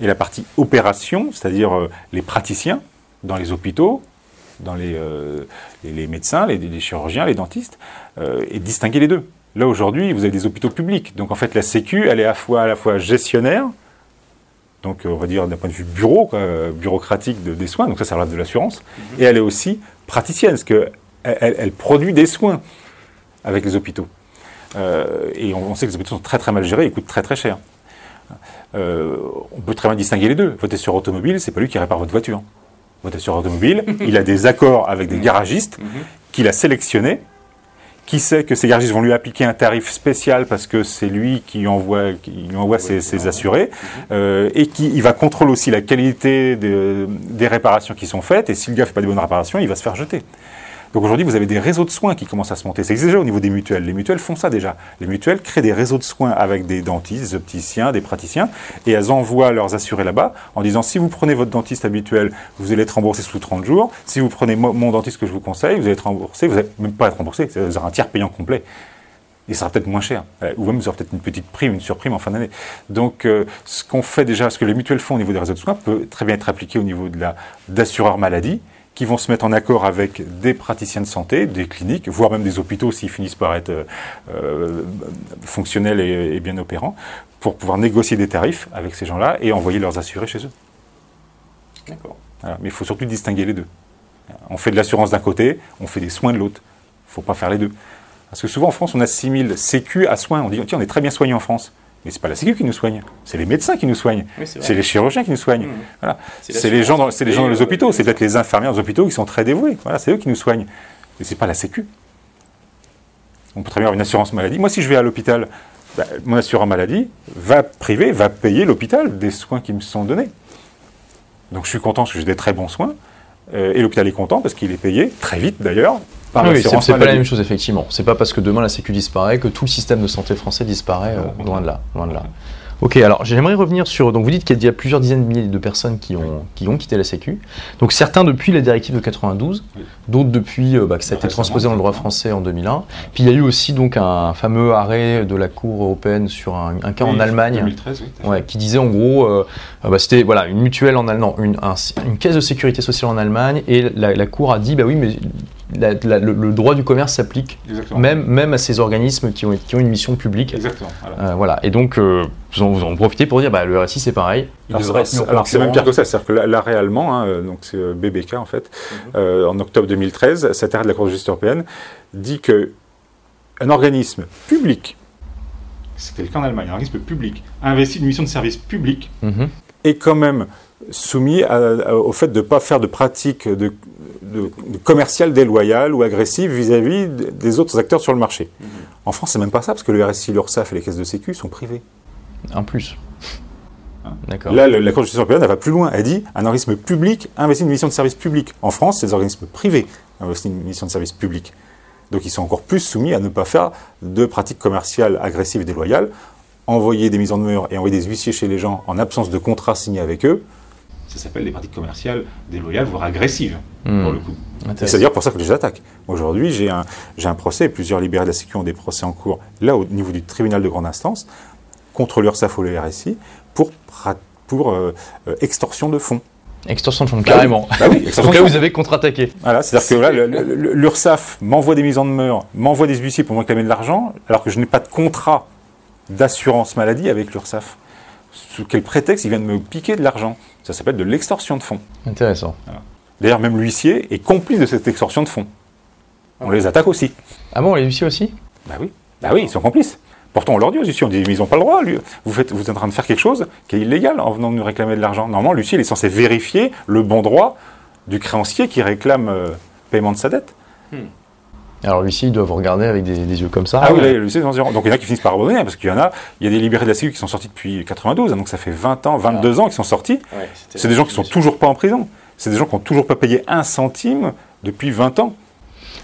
et la partie opération, c'est-à-dire euh, les praticiens dans les hôpitaux, dans les, euh, les, les médecins, les, les chirurgiens, les dentistes, euh, et distinguer les deux. Là aujourd'hui, vous avez des hôpitaux publics, donc en fait la Sécu, elle est à la fois, à la fois gestionnaire, donc euh, on va dire d'un point de vue bureau, quoi, bureaucratique de- des soins, donc ça, ça relève de l'assurance, et elle est aussi praticienne, parce qu'elle elle, elle produit des soins avec les hôpitaux. Euh, et on, on sait que les hôpitaux sont très très mal gérés, ils coûtent très très cher. Euh, on peut très bien distinguer les deux. Votre assureur automobile, c'est pas lui qui répare votre voiture. Votre assureur automobile, [LAUGHS] il a des accords avec des garagistes qu'il a sélectionnés, qui sait que ces garagistes vont lui appliquer un tarif spécial parce que c'est lui qui envoie, qui lui envoie ses, ses assurés, euh, et qui il va contrôler aussi la qualité de- des réparations qui sont faites, et si le gars fait pas des bonnes réparations, il va se faire jeter. Donc aujourd'hui, vous avez des réseaux de soins qui commencent à se monter. Existe déjà au niveau des mutuelles. Les mutuelles font ça déjà. Les mutuelles créent des réseaux de soins avec des dentistes, des opticiens, des praticiens, et elles envoient leurs assurés là-bas en disant si vous prenez votre dentiste habituel, vous allez être remboursé sous 30 jours. Si vous prenez mo- mon dentiste que je vous conseille, vous allez être remboursé. Vous n'allez même pas être remboursé, vous aurez un tiers payant complet. Et ça sera peut-être moins cher. Euh, Ou même vous aurez peut-être une petite prime, une surprime en fin d'année. Donc euh, ce qu'on fait déjà, ce que les mutuelles font au niveau des réseaux de soins peut très bien être appliqué au niveau de la d'assureurs maladie qui vont se mettre en accord avec des praticiens de santé, des cliniques, voire même des hôpitaux s'ils finissent par être euh, euh, fonctionnels et, bien opérants, pour pouvoir négocier des tarifs avec ces gens-là et envoyer leurs assurés chez eux. D'accord. Mais il faut surtout distinguer les deux. On fait de l'assurance d'un côté, on fait des soins de l'autre. Il ne faut pas faire les deux. Parce que souvent en France, on assimile sécu à soins. On dit, tiens, on est très bien soigné en France. Mais c'est pas la sécu qui nous soigne, c'est les médecins qui nous soignent, Oui, c'est les chirurgiens qui nous soignent. Mmh. Voilà. C'est les gens dans, les gens dans les l'assurance hôpitaux, c'est peut-être les infirmières des hôpitaux qui sont très dévoués. Voilà, c'est eux qui nous soignent. Mais c'est pas la sécu. On peut très bien avoir une assurance maladie. Moi, si je vais à l'hôpital, bah, mon assureur maladie va privé, va payer l'hôpital des soins qui me sont donnés. Donc je suis content parce que j'ai des très bons soins. Euh, et l'hôpital est content parce qu'il est payé, très vite d'ailleurs, par Oui, c'est pas la même chose, effectivement. C'est pas parce que demain la Sécu disparaît que tout le système de santé français disparaît, euh, loin de là. Loin de là. Ok, alors j'aimerais revenir sur. Donc vous dites qu'il y a plusieurs dizaines de milliers de personnes qui ont, qui ont quitté la Sécu. Donc certains depuis la directive de 92, Oui. d'autres depuis euh, bah, que ça a été transposé dans le droit français en 2001. Puis il y a eu aussi donc un fameux arrêt de la Cour européenne sur un, un cas en Allemagne. 2013, oui, tout à fait. Ouais, qui disait en gros, euh, euh, bah, c'était voilà une mutuelle en Allemagne, une, un- une caisse de sécurité sociale en Allemagne, et la, la cour a dit bah oui mais la- la- le, le droit du commerce s'applique même même à ces organismes qui ont qui ont une mission publique. Exactement. voilà. Euh, voilà et donc euh, vous, en, vous en profitez pour dire bah le RSI c'est pareil. Alors, c'est- même pire que ça, c'est-à-dire que la- l'arrêt allemand, hein, euh, donc c'est BBK en fait, euh, en octobre 2013, cet arrêt de la Cour de justice européenne dit que un organisme public, c'était le cas en Allemagne, un organisme public, investi une mission de service public Mhm. est quand même soumis à- à- au fait de ne pas faire de pratiques de, de- de commerciales déloyales ou agressives vis-à-vis de- des autres acteurs sur le marché. En France, c'est même pas ça, parce que le RSI, l'URSSAF et les caisses de sécu sont privées. Un plus. D'accord. Là, le- la Cour de justice européenne, elle va plus loin. Elle dit un organisme public investit une mission de service public. En France, c'est des organismes privés investissent une mission de service public. Donc, ils sont encore plus soumis à ne pas faire de pratiques commerciales agressives et déloyales. Envoyer des mises en demeure et envoyer des huissiers chez les gens en absence de contrat signé avec eux, ça s'appelle des pratiques commerciales déloyales, voire agressives, Hmm. pour le coup. Intéressant. Et C'est d'ailleurs pour ça que je les attaque. Aujourd'hui, j'ai un, procès, plusieurs libérés de la Sécu ont des procès en cours, là, au niveau du tribunal de grande instance, contre l'URSSAF ou le RSI, pour, euh, euh, extorsion de fonds. Extorsion de fonds, Bah carrément. Bah oui, [LAUGHS] de cas où fonds. vous avez contre-attaqué. Voilà, c'est-à-dire que là, l'URSSAF m'envoie des mises en demeure, m'envoie des huissiers pour me réclamer de l'argent, alors que je n'ai pas de contrat d'assurance maladie avec l'URSSAF. Sous quel prétexte ils viennent me piquer de l'argent Ça s'appelle de l'extorsion de fonds. Intéressant. D'ailleurs, même l'huissier est complice de cette extorsion de fonds. On les attaque aussi. Ah bon, les huissiers aussi? Bah oui, bah oui, ils sont complices. Pourtant, on leur dit aux huissiers, on dit, mais ils n'ont pas le droit. lui. Vous, faites, vous êtes en train de faire quelque chose qui est illégal en venant nous réclamer de l'argent. Normalement, l'huissier, il est censé vérifier le bon droit du créancier qui réclame euh, paiement de sa dette. Alors l'huissier, il doit vous regarder avec des, des yeux comme ça. Ah, oui, là, zéro. Donc il y en a qui finissent par abandonner, hein, parce qu'il y en a, il y a des libérés de la Sécu qui sont sortis depuis 92, hein, donc ça fait 20 ans, 22 ans qu'ils sont sortis. C'est des gens qui sont toujours pas en prison. C'est des gens qui n'ont toujours pas payé un centime depuis 20 ans.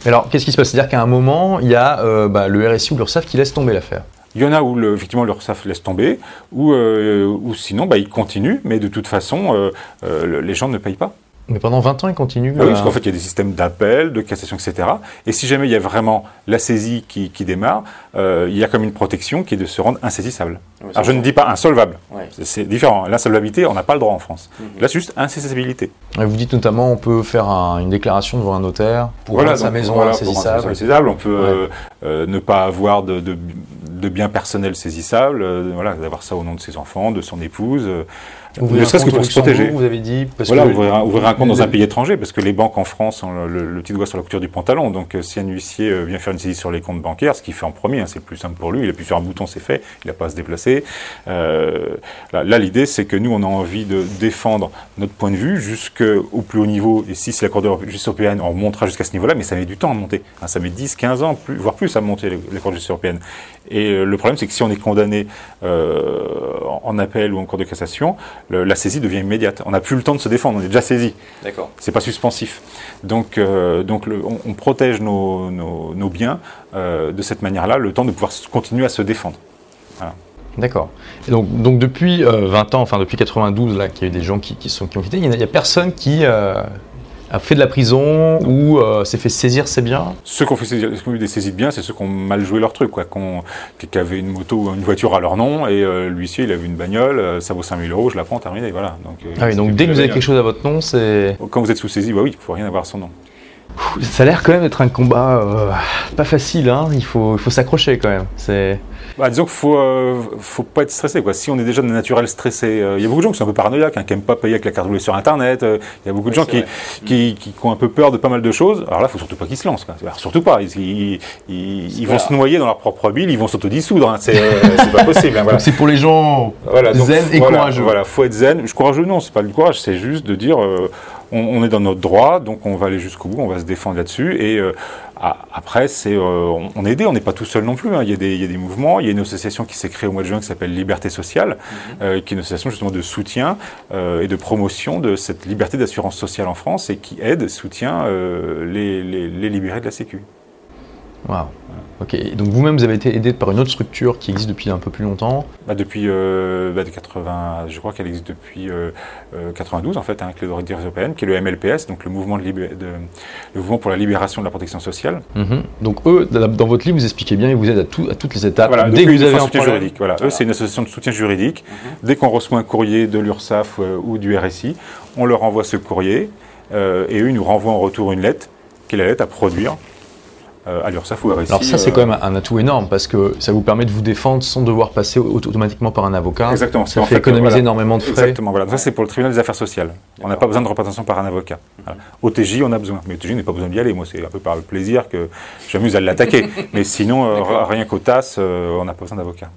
Alors, qu'est-ce qui se passe? C'est-à-dire qu'à un moment, il y a euh, bah, le RSI ou l'URSSAF qui laisse tomber l'affaire. Il y en a où le, effectivement l'URSSAF laisse tomber, ou, euh, ou sinon bah, ils continuent, mais de toute façon euh, euh, le- les gens ne payent pas. Mais pendant 20 ans, il continue. Ah oui, parce qu'en fait il y a des systèmes d'appel, de cassation, etc. Et si jamais il y a vraiment la saisie qui, qui démarre, euh, il y a comme une protection qui est de se rendre insaisissable. Alors je ne dis pas insolvable. C'est- différent. L'insolvabilité, on n'a pas le droit en France. Mhm. Là c'est juste insaisissabilité. Et Vous dites notamment, on peut faire un- une déclaration devant un notaire pour Voilà, rendre sa maison voilà, insaisissable. On peut euh, euh, ne pas avoir de, de- de biens personnels saisissables, euh, voilà, d'avoir ça au nom de ses enfants, de son épouse, euh, ne serait-ce que pour se protéger. Vous avez dit. Parce Voilà, que ouvrir un, ouvrir un dans un pays étranger, parce que les banques en France ont le, le- le petit doigt sur la couture du pantalon. Donc, euh, si un huissier euh, vient faire une saisie sur les comptes bancaires, ce qu'il fait en premier, hein, c'est plus simple pour lui, il appuie sur un bouton, c'est fait, il n'a pas à se déplacer. Euh, là, l'idée, c'est que nous, on a envie de défendre notre point de vue jusqu'au plus haut niveau. Et si c'est la Cour de justice européenne, on montera jusqu'à ce niveau-là, mais ça met du temps à monter. Hein, ça met 10, 15 ans, plus, voire plus à monter la Cour de justice européenne. Et euh, le problème, c'est que si on est condamné euh, en en appel ou en cour de cassation, le- la saisie devient immédiate. On n'a plus le temps de se défendre, on est déjà saisi. D'accord. C'est pas suspensif. Donc, euh, donc le- on, on protège nos, nos- nos biens euh, de cette manière-là, le temps de pouvoir continuer à se défendre. D'accord. Et donc, donc depuis euh, 20 ans, enfin depuis 92, là, qu'il y a eu des gens qui, qui sont, qui ont quitté, il n'y a, il y a personne qui euh, a fait de la prison ou euh, s'est fait saisir ses biens. Ceux qui ont fait saisir- qui ont eu des saisies de biens, c'est ceux qui ont mal joué leur truc, quoi, qui, ont- qui- avaient une moto ou une voiture à leur nom, et euh, l'huissier, il avait une bagnole, euh, ça vaut 5000 euros, je la prends, terminé, voilà. Donc, euh, Ah oui, donc dès que vous avez quelque chose à votre nom, c'est. Quand vous êtes sous saisie, bah oui, il ne faut rien avoir à son nom. Ça a l'air quand même d'être un combat euh, pas facile, hein. il faut, il faut s'accrocher quand même. C'est... Bah, disons qu'il faut, euh, faut pas être stressé. Quoi. Si on est déjà de naturel stressé, euh, il y a beaucoup de gens qui sont un peu paranoïaques, hein, qui n'aiment pas payer avec la carte bleue sur Internet. euh, Il y a beaucoup de gens qui, qui, qui- qui ont un peu peur de pas mal de choses. Alors là, il faut surtout pas qu'ils se lancent. Quoi. Alors, surtout pas. Ils, ils, ils- ils vont se noyer dans leur propre bile, ils vont s'autodissoudre. Hein. C'est euh, c'est pas possible. hein, voilà. Donc c'est pour les gens Voilà, donc, zen et voilà, courageux. Voilà, faut être zen. Je courageux, non, c'est pas du courage, c'est juste de dire euh, on, on est dans notre droit, donc on va aller jusqu'au bout, on va se défendre là-dessus. Et euh, après, c'est euh, on, on est aidé, on n'est pas tout seul non plus. hein. Il, y a des, il y a des mouvements, il y a une association qui s'est créée au mois de juin qui s'appelle Liberté Sociale, euh, qui est une association justement de soutien euh, et de promotion de cette liberté d'assurance sociale en France et qui aide, soutient euh, les, les, les libérés de la Sécu. Waouh. Ok, donc vous-même vous avez été aidé par une autre structure qui existe depuis un peu plus longtemps. Bah, depuis euh, bah, de 80, je crois qu'elle existe depuis euh, euh, 92 en fait, hein, avec les européennes, qui est le MLPS, donc le mouvement, de libé- de- le mouvement pour la libération de la protection sociale. Mhm. Donc eux, dans votre livre, vous expliquez bien et vous aident à, tout- à toutes les étapes. Voilà, Dès que vous ils avez un soutien problème, juridique. Voilà, eux c'est une association de soutien juridique. Dès qu'on reçoit un courrier de l'URSSAF euh, ou du RSI, on leur envoie ce courrier euh, et eux ils nous renvoient en retour une lettre, qui est la lettre à produire euh, à l'URSSAF ou au RSI. Alors ça, c'est euh, quand même un atout énorme parce que ça vous permet de vous défendre sans devoir passer auto- automatiquement par un avocat. Exactement. Ça fait fait, économiser voilà. énormément de frais. Exactement, voilà. Ça, c'est pour le tribunal des affaires sociales. On n'a pas besoin de représentation par un avocat. Voilà. Au TJ, on a besoin. Mais au TJ, on n'a pas besoin d'y aller. Moi, c'est un peu par le plaisir que j'amuse à l'attaquer. [LAUGHS] Mais sinon, euh, rien qu'au TAS, euh, on n'a pas besoin d'avocat.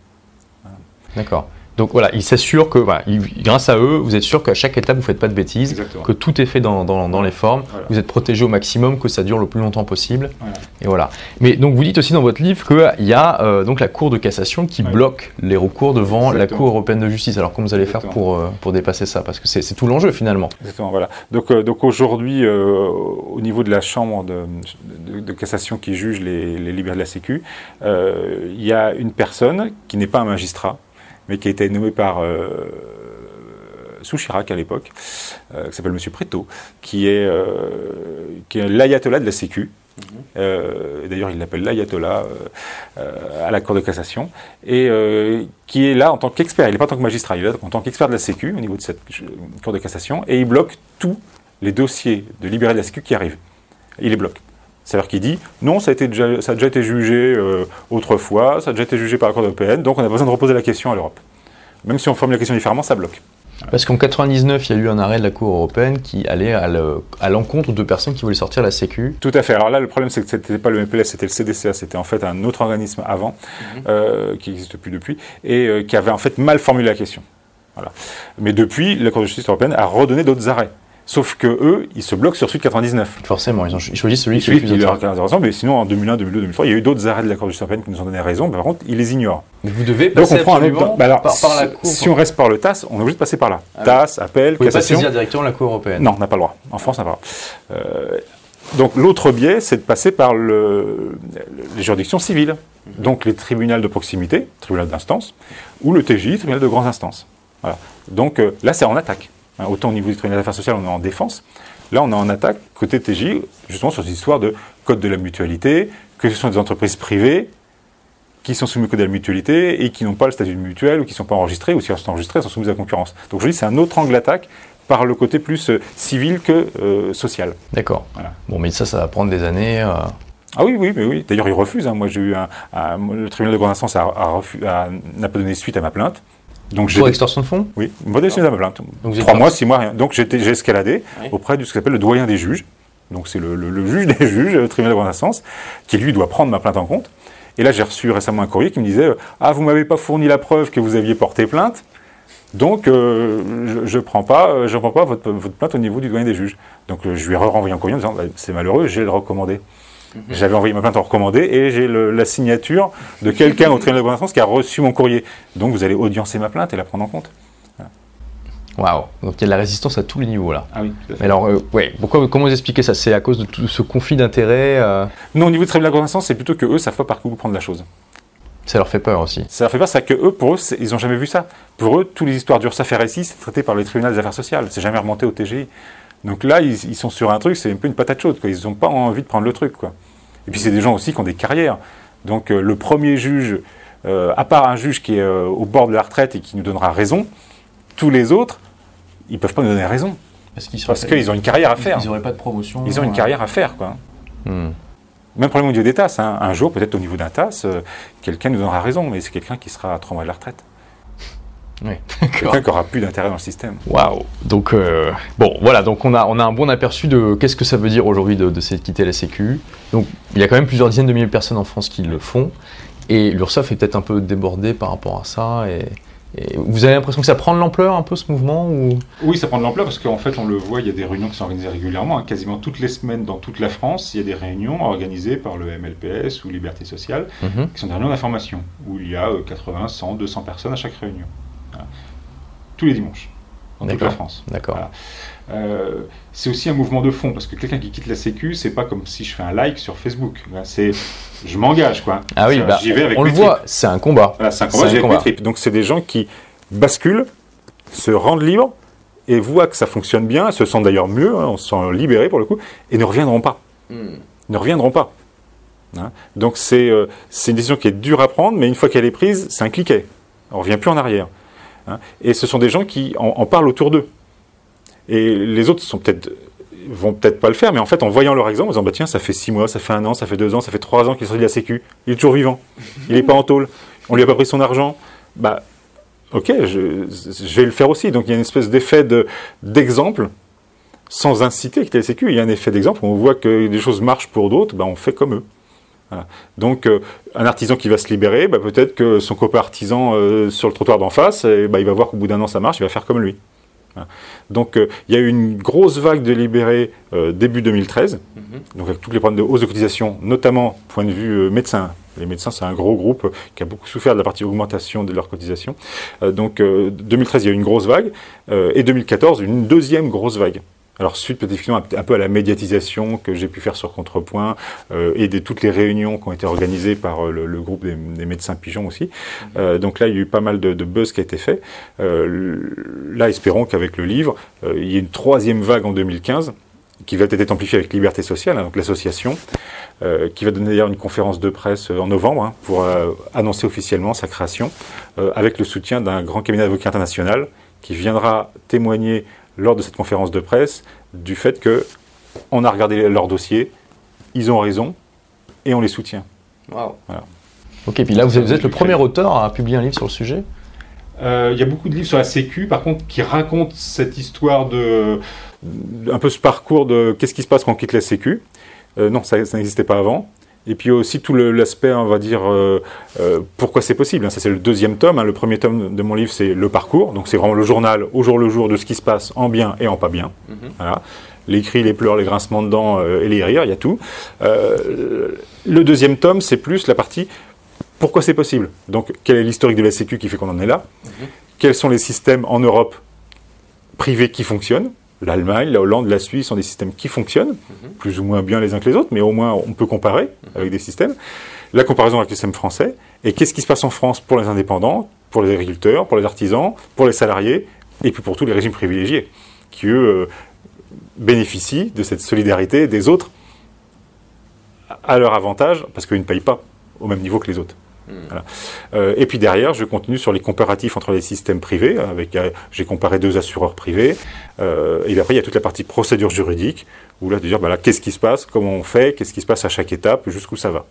D'accord. Donc voilà, ils s'assurent que, voilà, ils- grâce à eux, vous êtes sûr qu'à chaque étape, vous ne faites pas de bêtises, Exactement. que tout est fait dans, dans- dans les formes, Voilà. vous êtes protégé au maximum, que ça dure le plus longtemps possible. Voilà. Et voilà. Mais donc vous dites aussi dans votre livre qu'il y a euh, donc la Cour de cassation qui Ouais. bloque les recours devant la. Cour européenne de justice. Alors comment vous allez faire pour, euh, pour dépasser ça? Parce que c'est tout l'enjeu finalement. Exactement, voilà. Donc, euh, donc aujourd'hui, au niveau de la chambre de, de- de cassation qui juge les, les libérés de la Sécu, il y a une personne qui n'est pas un magistrat, mais qui a été nommée par euh, sous Chirac à l'époque, euh, qui s'appelle Monsieur qui est, euh, qui est l'ayatollah de la Sécu. Euh, D'ailleurs, il l'appelle l'ayatollah à la Cour de cassation, et qui est là en tant qu'expert. Il n'est pas en tant que magistrat, il est là en tant qu'expert de la Sécu au niveau de cette Cour de cassation, et il bloque tous les dossiers de libérés de la Sécu qui arrivent. Il les bloque. C'est-à-dire qu'il dit non, ça a, été déjà, ça a déjà été jugé euh, autrefois, ça a déjà été jugé par la Cour européenne, donc on a besoin de reposer la question à l'Europe. Même si on formule la question différemment, ça bloque. Parce qu'en 99, il y a eu un arrêt de la Cour européenne qui allait à le- à l'encontre de personnes qui voulaient sortir la Sécu. Tout à fait. Alors là, le problème, c'est que c'était pas le MPLS, c'était le CDCA, c'était en fait un autre organisme avant, euh, qui n'existe plus depuis, et euh, qui avait en fait mal formulé la question. Voilà. Mais depuis, la Cour de justice européenne a redonné d'autres arrêts. Sauf que eux, ils se bloquent sur celui de 99. Forcément, ils, ont, ils choisissent celui qui est le plus intéressant. mais sinon en 2001, 2002, 2003, il y a eu d'autres arrêts de la Cour de justice européenne qui nous ont donné raison, mais par contre, ils les ignorent. Mais vous devez Donc passer on prend un autre. bah alors, par, par la si- Cour. si on reste par le TAS, on est obligé de passer par là. Ah. TAS, appel, Vous pouvez pas cassation. saisir directement la Cour européenne. Non, on n'a pas le droit. En France, on n'a pas le droit. Euh, donc l'autre biais, c'est de passer par le- les juridictions civiles. Donc les tribunaux de proximité, tribunal d'instance, ou le TJ, tribunal de grandes instances. Voilà. Donc euh, là, c'est en attaque. Hein, autant au niveau du tribunal d'affaires sociales, on est en défense. Là, on est en attaque côté TJ, justement sur cette histoire de code de la mutualité, que ce sont des entreprises privées qui sont soumises au code de la mutualité et qui n'ont pas le statut de mutuelle ou qui ne sont pas enregistrées, ou si elles sont enregistrées, elles sont soumises à concurrence. Donc je dis c'est un autre angle d'attaque par le côté plus euh, civil que euh, social. D'accord. Voilà. Bon, mais ça, ça va prendre des années. euh, Ah oui, oui, mais oui. D'ailleurs, ils refusent. hein. Moi, j'ai eu un, un- le tribunal de grande instance n'a pas donné suite à ma plainte. Donc j'ai Pour extorsion de fonds oui, suite à ma plainte. Trois mois, six mois, rien. Donc j'ai escaladé Oui. auprès de ce qu'on appelle le doyen des juges. Donc c'est le, le- le juge des [LAUGHS] juges, le tribunal de grande instance, qui lui doit prendre ma plainte en compte. Et là, j'ai reçu récemment un courrier qui me disait Ah, vous m'avez pas fourni la preuve que vous aviez porté plainte, donc euh, je ne prends pas, euh, je prends pas votre, votre plainte au niveau du doyen des juges. Donc euh, je lui ai renvoyé un courrier en disant Bah, C'est malheureux, j'ai le recommandé. J'avais envoyé ma plainte en recommandé et j'ai la signature de quelqu'un au tribunal de grande instance qui a reçu mon courrier. Donc vous allez audiencer ma plainte et la prendre en compte. Waouh Donc il y a de la résistance à tous les niveaux là. Ah oui, tout à Mais alors, euh, ouais, pourquoi, comment vous expliquez ça? C'est à cause de tout ce conflit d'intérêts euh, Non, au niveau du tribunal de grande instance, c'est plutôt que eux savent pas par où prendre la chose. Ça leur fait peur aussi. Ça leur fait peur, c'est que eux, pour eux, ils n'ont jamais vu ça. Pour eux, toutes les histoires d'URSAF RSI, c'est traité par les tribunaux des affaires sociales. C'est jamais remonté au TGI. Donc là, ils, ils sont sur un truc, c'est un peu une patate chaude. Quoi. Ils n'ont pas envie de prendre le truc. Quoi. Et puis c'est des gens aussi qui ont des carrières. Donc euh, le premier juge, euh, à part un juge qui est euh, au bord de la retraite et qui nous donnera raison, tous les autres, ils peuvent pas nous donner raison. Parce qu'ils Parce qu'ils ont une carrière à faire. n'auraient pas de promotion. Ils ont une carrière à faire. Quoi. Hmm. Même problème au niveau des TAS. hein. Un jour, peut-être au niveau d'un TAS, euh, quelqu'un nous donnera raison, mais c'est quelqu'un qui sera à trois mois de la retraite. Oui. [LAUGHS] Quelqu'un qui aura plus d'intérêt dans le système. Waouh Donc, euh, bon, voilà, donc on a, on a un bon aperçu de qu'est-ce que ça veut dire aujourd'hui de, de quitter la Sécu. Donc, il y a quand même plusieurs dizaines de milliers de personnes en France qui le font. Et l'URSSAF est peut-être un peu débordé par rapport à ça. Et, et vous avez l'impression que ça prend de l'ampleur un peu ce mouvement ou... Oui, ça prend de l'ampleur parce qu'en fait, on le voit, il y a des réunions qui sont organisées régulièrement. hein. Quasiment toutes les semaines dans toute la France, il y a des réunions organisées par le MLPS ou Liberté Sociale, Mhm. qui sont des réunions d'information, où il y a euh, 80, 100, 200 personnes à chaque réunion. Tous les dimanches, dans toute la. France. D'accord. Voilà. Euh, c'est aussi un mouvement de fond, parce que quelqu'un qui quitte la Sécu, c'est pas comme si je fais un like sur Facebook. C'est, je m'engage, quoi. Ah oui, bah, j'y vais avec on le voit, c'est un combat. Voilà, c'est un combat, j'y vais avec combat. mes tripes. Donc c'est des gens qui basculent, se rendent libres et voient que ça fonctionne bien, se sentent d'ailleurs mieux, hein, on se sent libérés pour le coup, et ne reviendront pas. Ne reviendront pas. Hein. Donc c'est euh, c'est une décision qui est dure à prendre, mais une fois qu'elle est prise, c'est un cliquet. On ne revient plus en arrière. Hein. Et ce sont des gens qui en, en parlent autour d'eux. Et les autres sont peut-être vont peut-être pas le faire, mais en fait, en voyant leur exemple, en disant bah tiens, ça fait six mois, ça fait un an, ça fait deux ans, ça fait trois ans qu'il est sorti de la Sécu, il est toujours vivant, il n'est pas en tôle, on lui a pas pris son argent, bah ok, je, vais le faire aussi. Donc il y a une espèce d'effet de- d'exemple, sans inciter quitter la Sécu. Il y a un effet d'exemple, on voit que des choses marchent pour d'autres, bah, on fait comme eux. Voilà. Donc, euh, un artisan qui va se libérer, bah, peut-être que son copain artisan euh, sur le trottoir d'en face, eh, bah, il va voir qu'au bout d'un an ça marche, il va faire comme lui. Voilà. Donc, euh, il y a eu une grosse vague de libérés début 2013, donc avec tous les problèmes de hausse de cotisation, notamment point de vue médecin. Les médecins, c'est un gros groupe qui a beaucoup souffert de la partie augmentation de leur cotisation. Donc, euh, 2013, il y a eu une grosse vague, et 2014, une deuxième grosse vague. Alors suite effectivement un, peu à la médiatisation que j'ai pu faire sur Contrepoint euh, et de toutes les réunions qui ont été organisées par euh, le, le groupe des, des médecins pigeons aussi. Euh, donc là il y a eu pas mal de, de buzz qui a été fait. Euh, là espérons qu'avec le livre euh, il y ait une troisième vague en 2015 qui va être amplifiée avec Liberté Sociale, hein, donc l'association, euh, qui va donner d'ailleurs une conférence de presse en novembre hein, pour annoncer officiellement sa création, euh, avec le soutien d'un grand cabinet d'avocats international qui viendra témoigner lors de cette conférence de presse du fait que on a regardé leur dossier, ils ont raison et on les soutient. Voilà. Ok, puis là, vous êtes, vous êtes le premier auteur à publier un livre sur le sujet? Euh, Il y a beaucoup de livres sur la Sécu, par contre, qui racontent cette histoire de. Un peu ce parcours de qu'est-ce qui se passe quand on quitte la Sécu. Euh, non, ça, ça n'existait pas avant. Et puis aussi tout l'aspect, on va dire, euh, euh, pourquoi c'est possible. hein. Ça, c'est le deuxième tome. hein. Le premier tome de mon livre, c'est le parcours. Donc, c'est vraiment le journal au jour le jour de ce qui se passe en bien et en pas bien. Voilà. Les cris, les pleurs, les grincements de dents euh, et les rires, il y a tout. Le deuxième tome, c'est plus la partie pourquoi c'est possible. Donc, quel est l'historique de la Sécu qui fait qu'on en est là? Quels sont les systèmes en Europe privés qui fonctionnent? L'Allemagne, la Hollande, la Suisse sont des systèmes qui fonctionnent, plus ou moins bien les uns que les autres, mais au moins on peut comparer avec des systèmes. La comparaison avec le système français. Et qu'est-ce qui se passe en France pour les indépendants, pour les agriculteurs, pour les artisans, pour les salariés, et puis pour tous les régimes privilégiés, qui eux euh, bénéficient de cette solidarité des autres à leur avantage, parce qu'ils ne payent pas au même niveau que les autres. Voilà. Euh, et puis derrière, je continue sur les comparatifs entre les systèmes privés. Avec, euh, j'ai comparé deux assureurs privés. Euh, et après, il y a toute la partie procédure juridique, où là, de dire, là, qu'est-ce qui se passe, comment on fait, qu'est-ce qui se passe à chaque étape, jusqu'où ça va.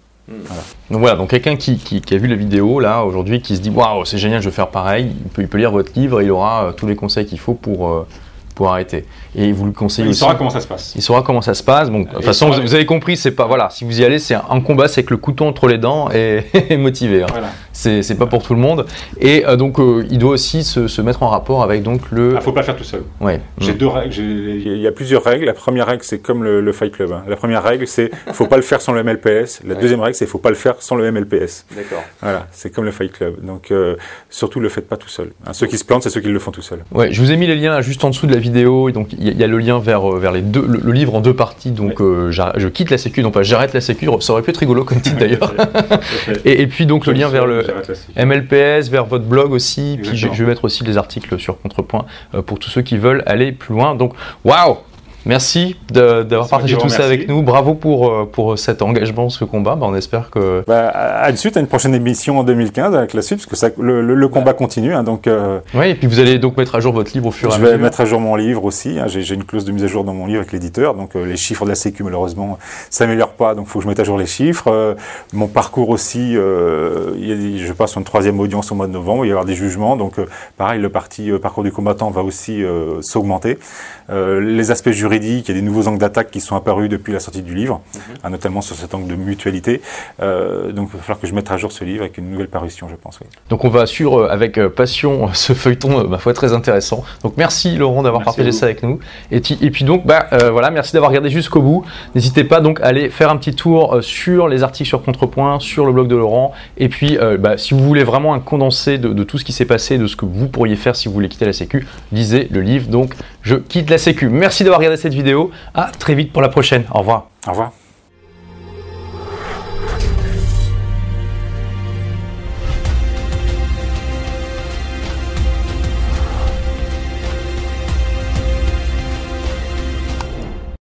Donc voilà, donc quelqu'un qui, qui- qui a vu la vidéo là aujourd'hui, qui se dit waouh, c'est génial, je vais faire pareil, il peut, il peut lire votre livre, il aura euh, tous les conseils qu'il faut pour, euh, pour arrêter. Et vous le conseillez Il aussi. saura comment ça se passe. Il saura comment ça se passe. Bon, de toute façon, vous, vous avez compris, c'est pas voilà. Si vous y allez, c'est un combat, c'est avec le couteau entre les dents et, [LAUGHS] et motivé. hein. Voilà. C'est c'est pas pour tout le monde. Et euh, donc, euh, il doit aussi se, se mettre en rapport avec donc le. Il ne faut pas le faire tout seul. Ouais. J'ai Mm. deux règles. j'ai- Il y a plusieurs règles. La première règle, c'est comme le, le Fight Club. hein. La première règle, c'est faut pas le faire sans le MLPS. La Ouais. deuxième règle, c'est faut pas le faire sans le MLPS. D'accord. Voilà, c'est comme le Fight Club. Donc, euh, surtout, le faites pas tout seul. hein. Ceux qui se plantent, c'est ceux qui le font tout seul. Ouais, je vous ai mis les liens là, juste en dessous de la vidéo. Et donc, il y, a- il y a le lien vers, euh, vers les deux, le, le livre en deux parties. Donc, euh, je quitte la Sécu, non pas j'arrête la Sécu. Ça aurait pu être rigolo comme titre d'ailleurs. [LAUGHS] Et, et puis donc le lien vers le. MLPS, vers votre blog aussi. Puis je, vais mettre aussi les articles sur Contrepoint euh, pour tous ceux qui veulent aller plus loin. Donc, waouh Merci de- d'avoir partagé tout ça avec nous. Bravo pour, euh, pour cet engagement, ce combat. Bah, on espère que. Bah, à à une suite, à une prochaine émission en 2015 avec la suite, parce que ça, le, le- le combat continue. hein. donc, euh, Oui, et puis vous allez donc mettre à jour votre livre au fur et à je mesure. vais mettre à jour mon livre aussi. hein. J'ai une clause de mise à jour dans mon livre avec l'éditeur. Donc, euh, les chiffres de la Sécu, malheureusement, s'améliorent pas. Donc, il faut que je mette à jour les chiffres. Euh, mon parcours aussi, euh, il y a des- je passe sur une troisième audience au mois de novembre. Il va y avoir des jugements. Donc, euh, pareil, le parti euh, parcours du combattant va aussi euh, s'augmenter. Euh, les aspects juridiques, il y a des nouveaux angles d'attaque qui sont apparus depuis la sortie du livre, hein, notamment sur cet angle de mutualité. Euh, donc, il va falloir que je mette à jour ce livre avec une nouvelle parution, je pense. Oui. Donc on va suivre euh, avec euh, passion [LAUGHS] ce feuilleton, ma foi, très intéressant. Donc merci Laurent d'avoir partagé ça avec nous. Et, puis donc, bah, euh, voilà, merci d'avoir regardé jusqu'au bout. N'hésitez pas donc à aller faire un petit tour sur les articles sur Contrepoint, sur le blog de Laurent. Et puis, euh, bah, si vous voulez vraiment un condensé de, de tout ce qui s'est passé, de ce que vous pourriez faire si vous voulez quitter la Sécu, lisez le livre. Donc, je quitte la Sécu. Merci d'avoir regardé cette vidéo. À très vite pour la prochaine. Au revoir. Au revoir.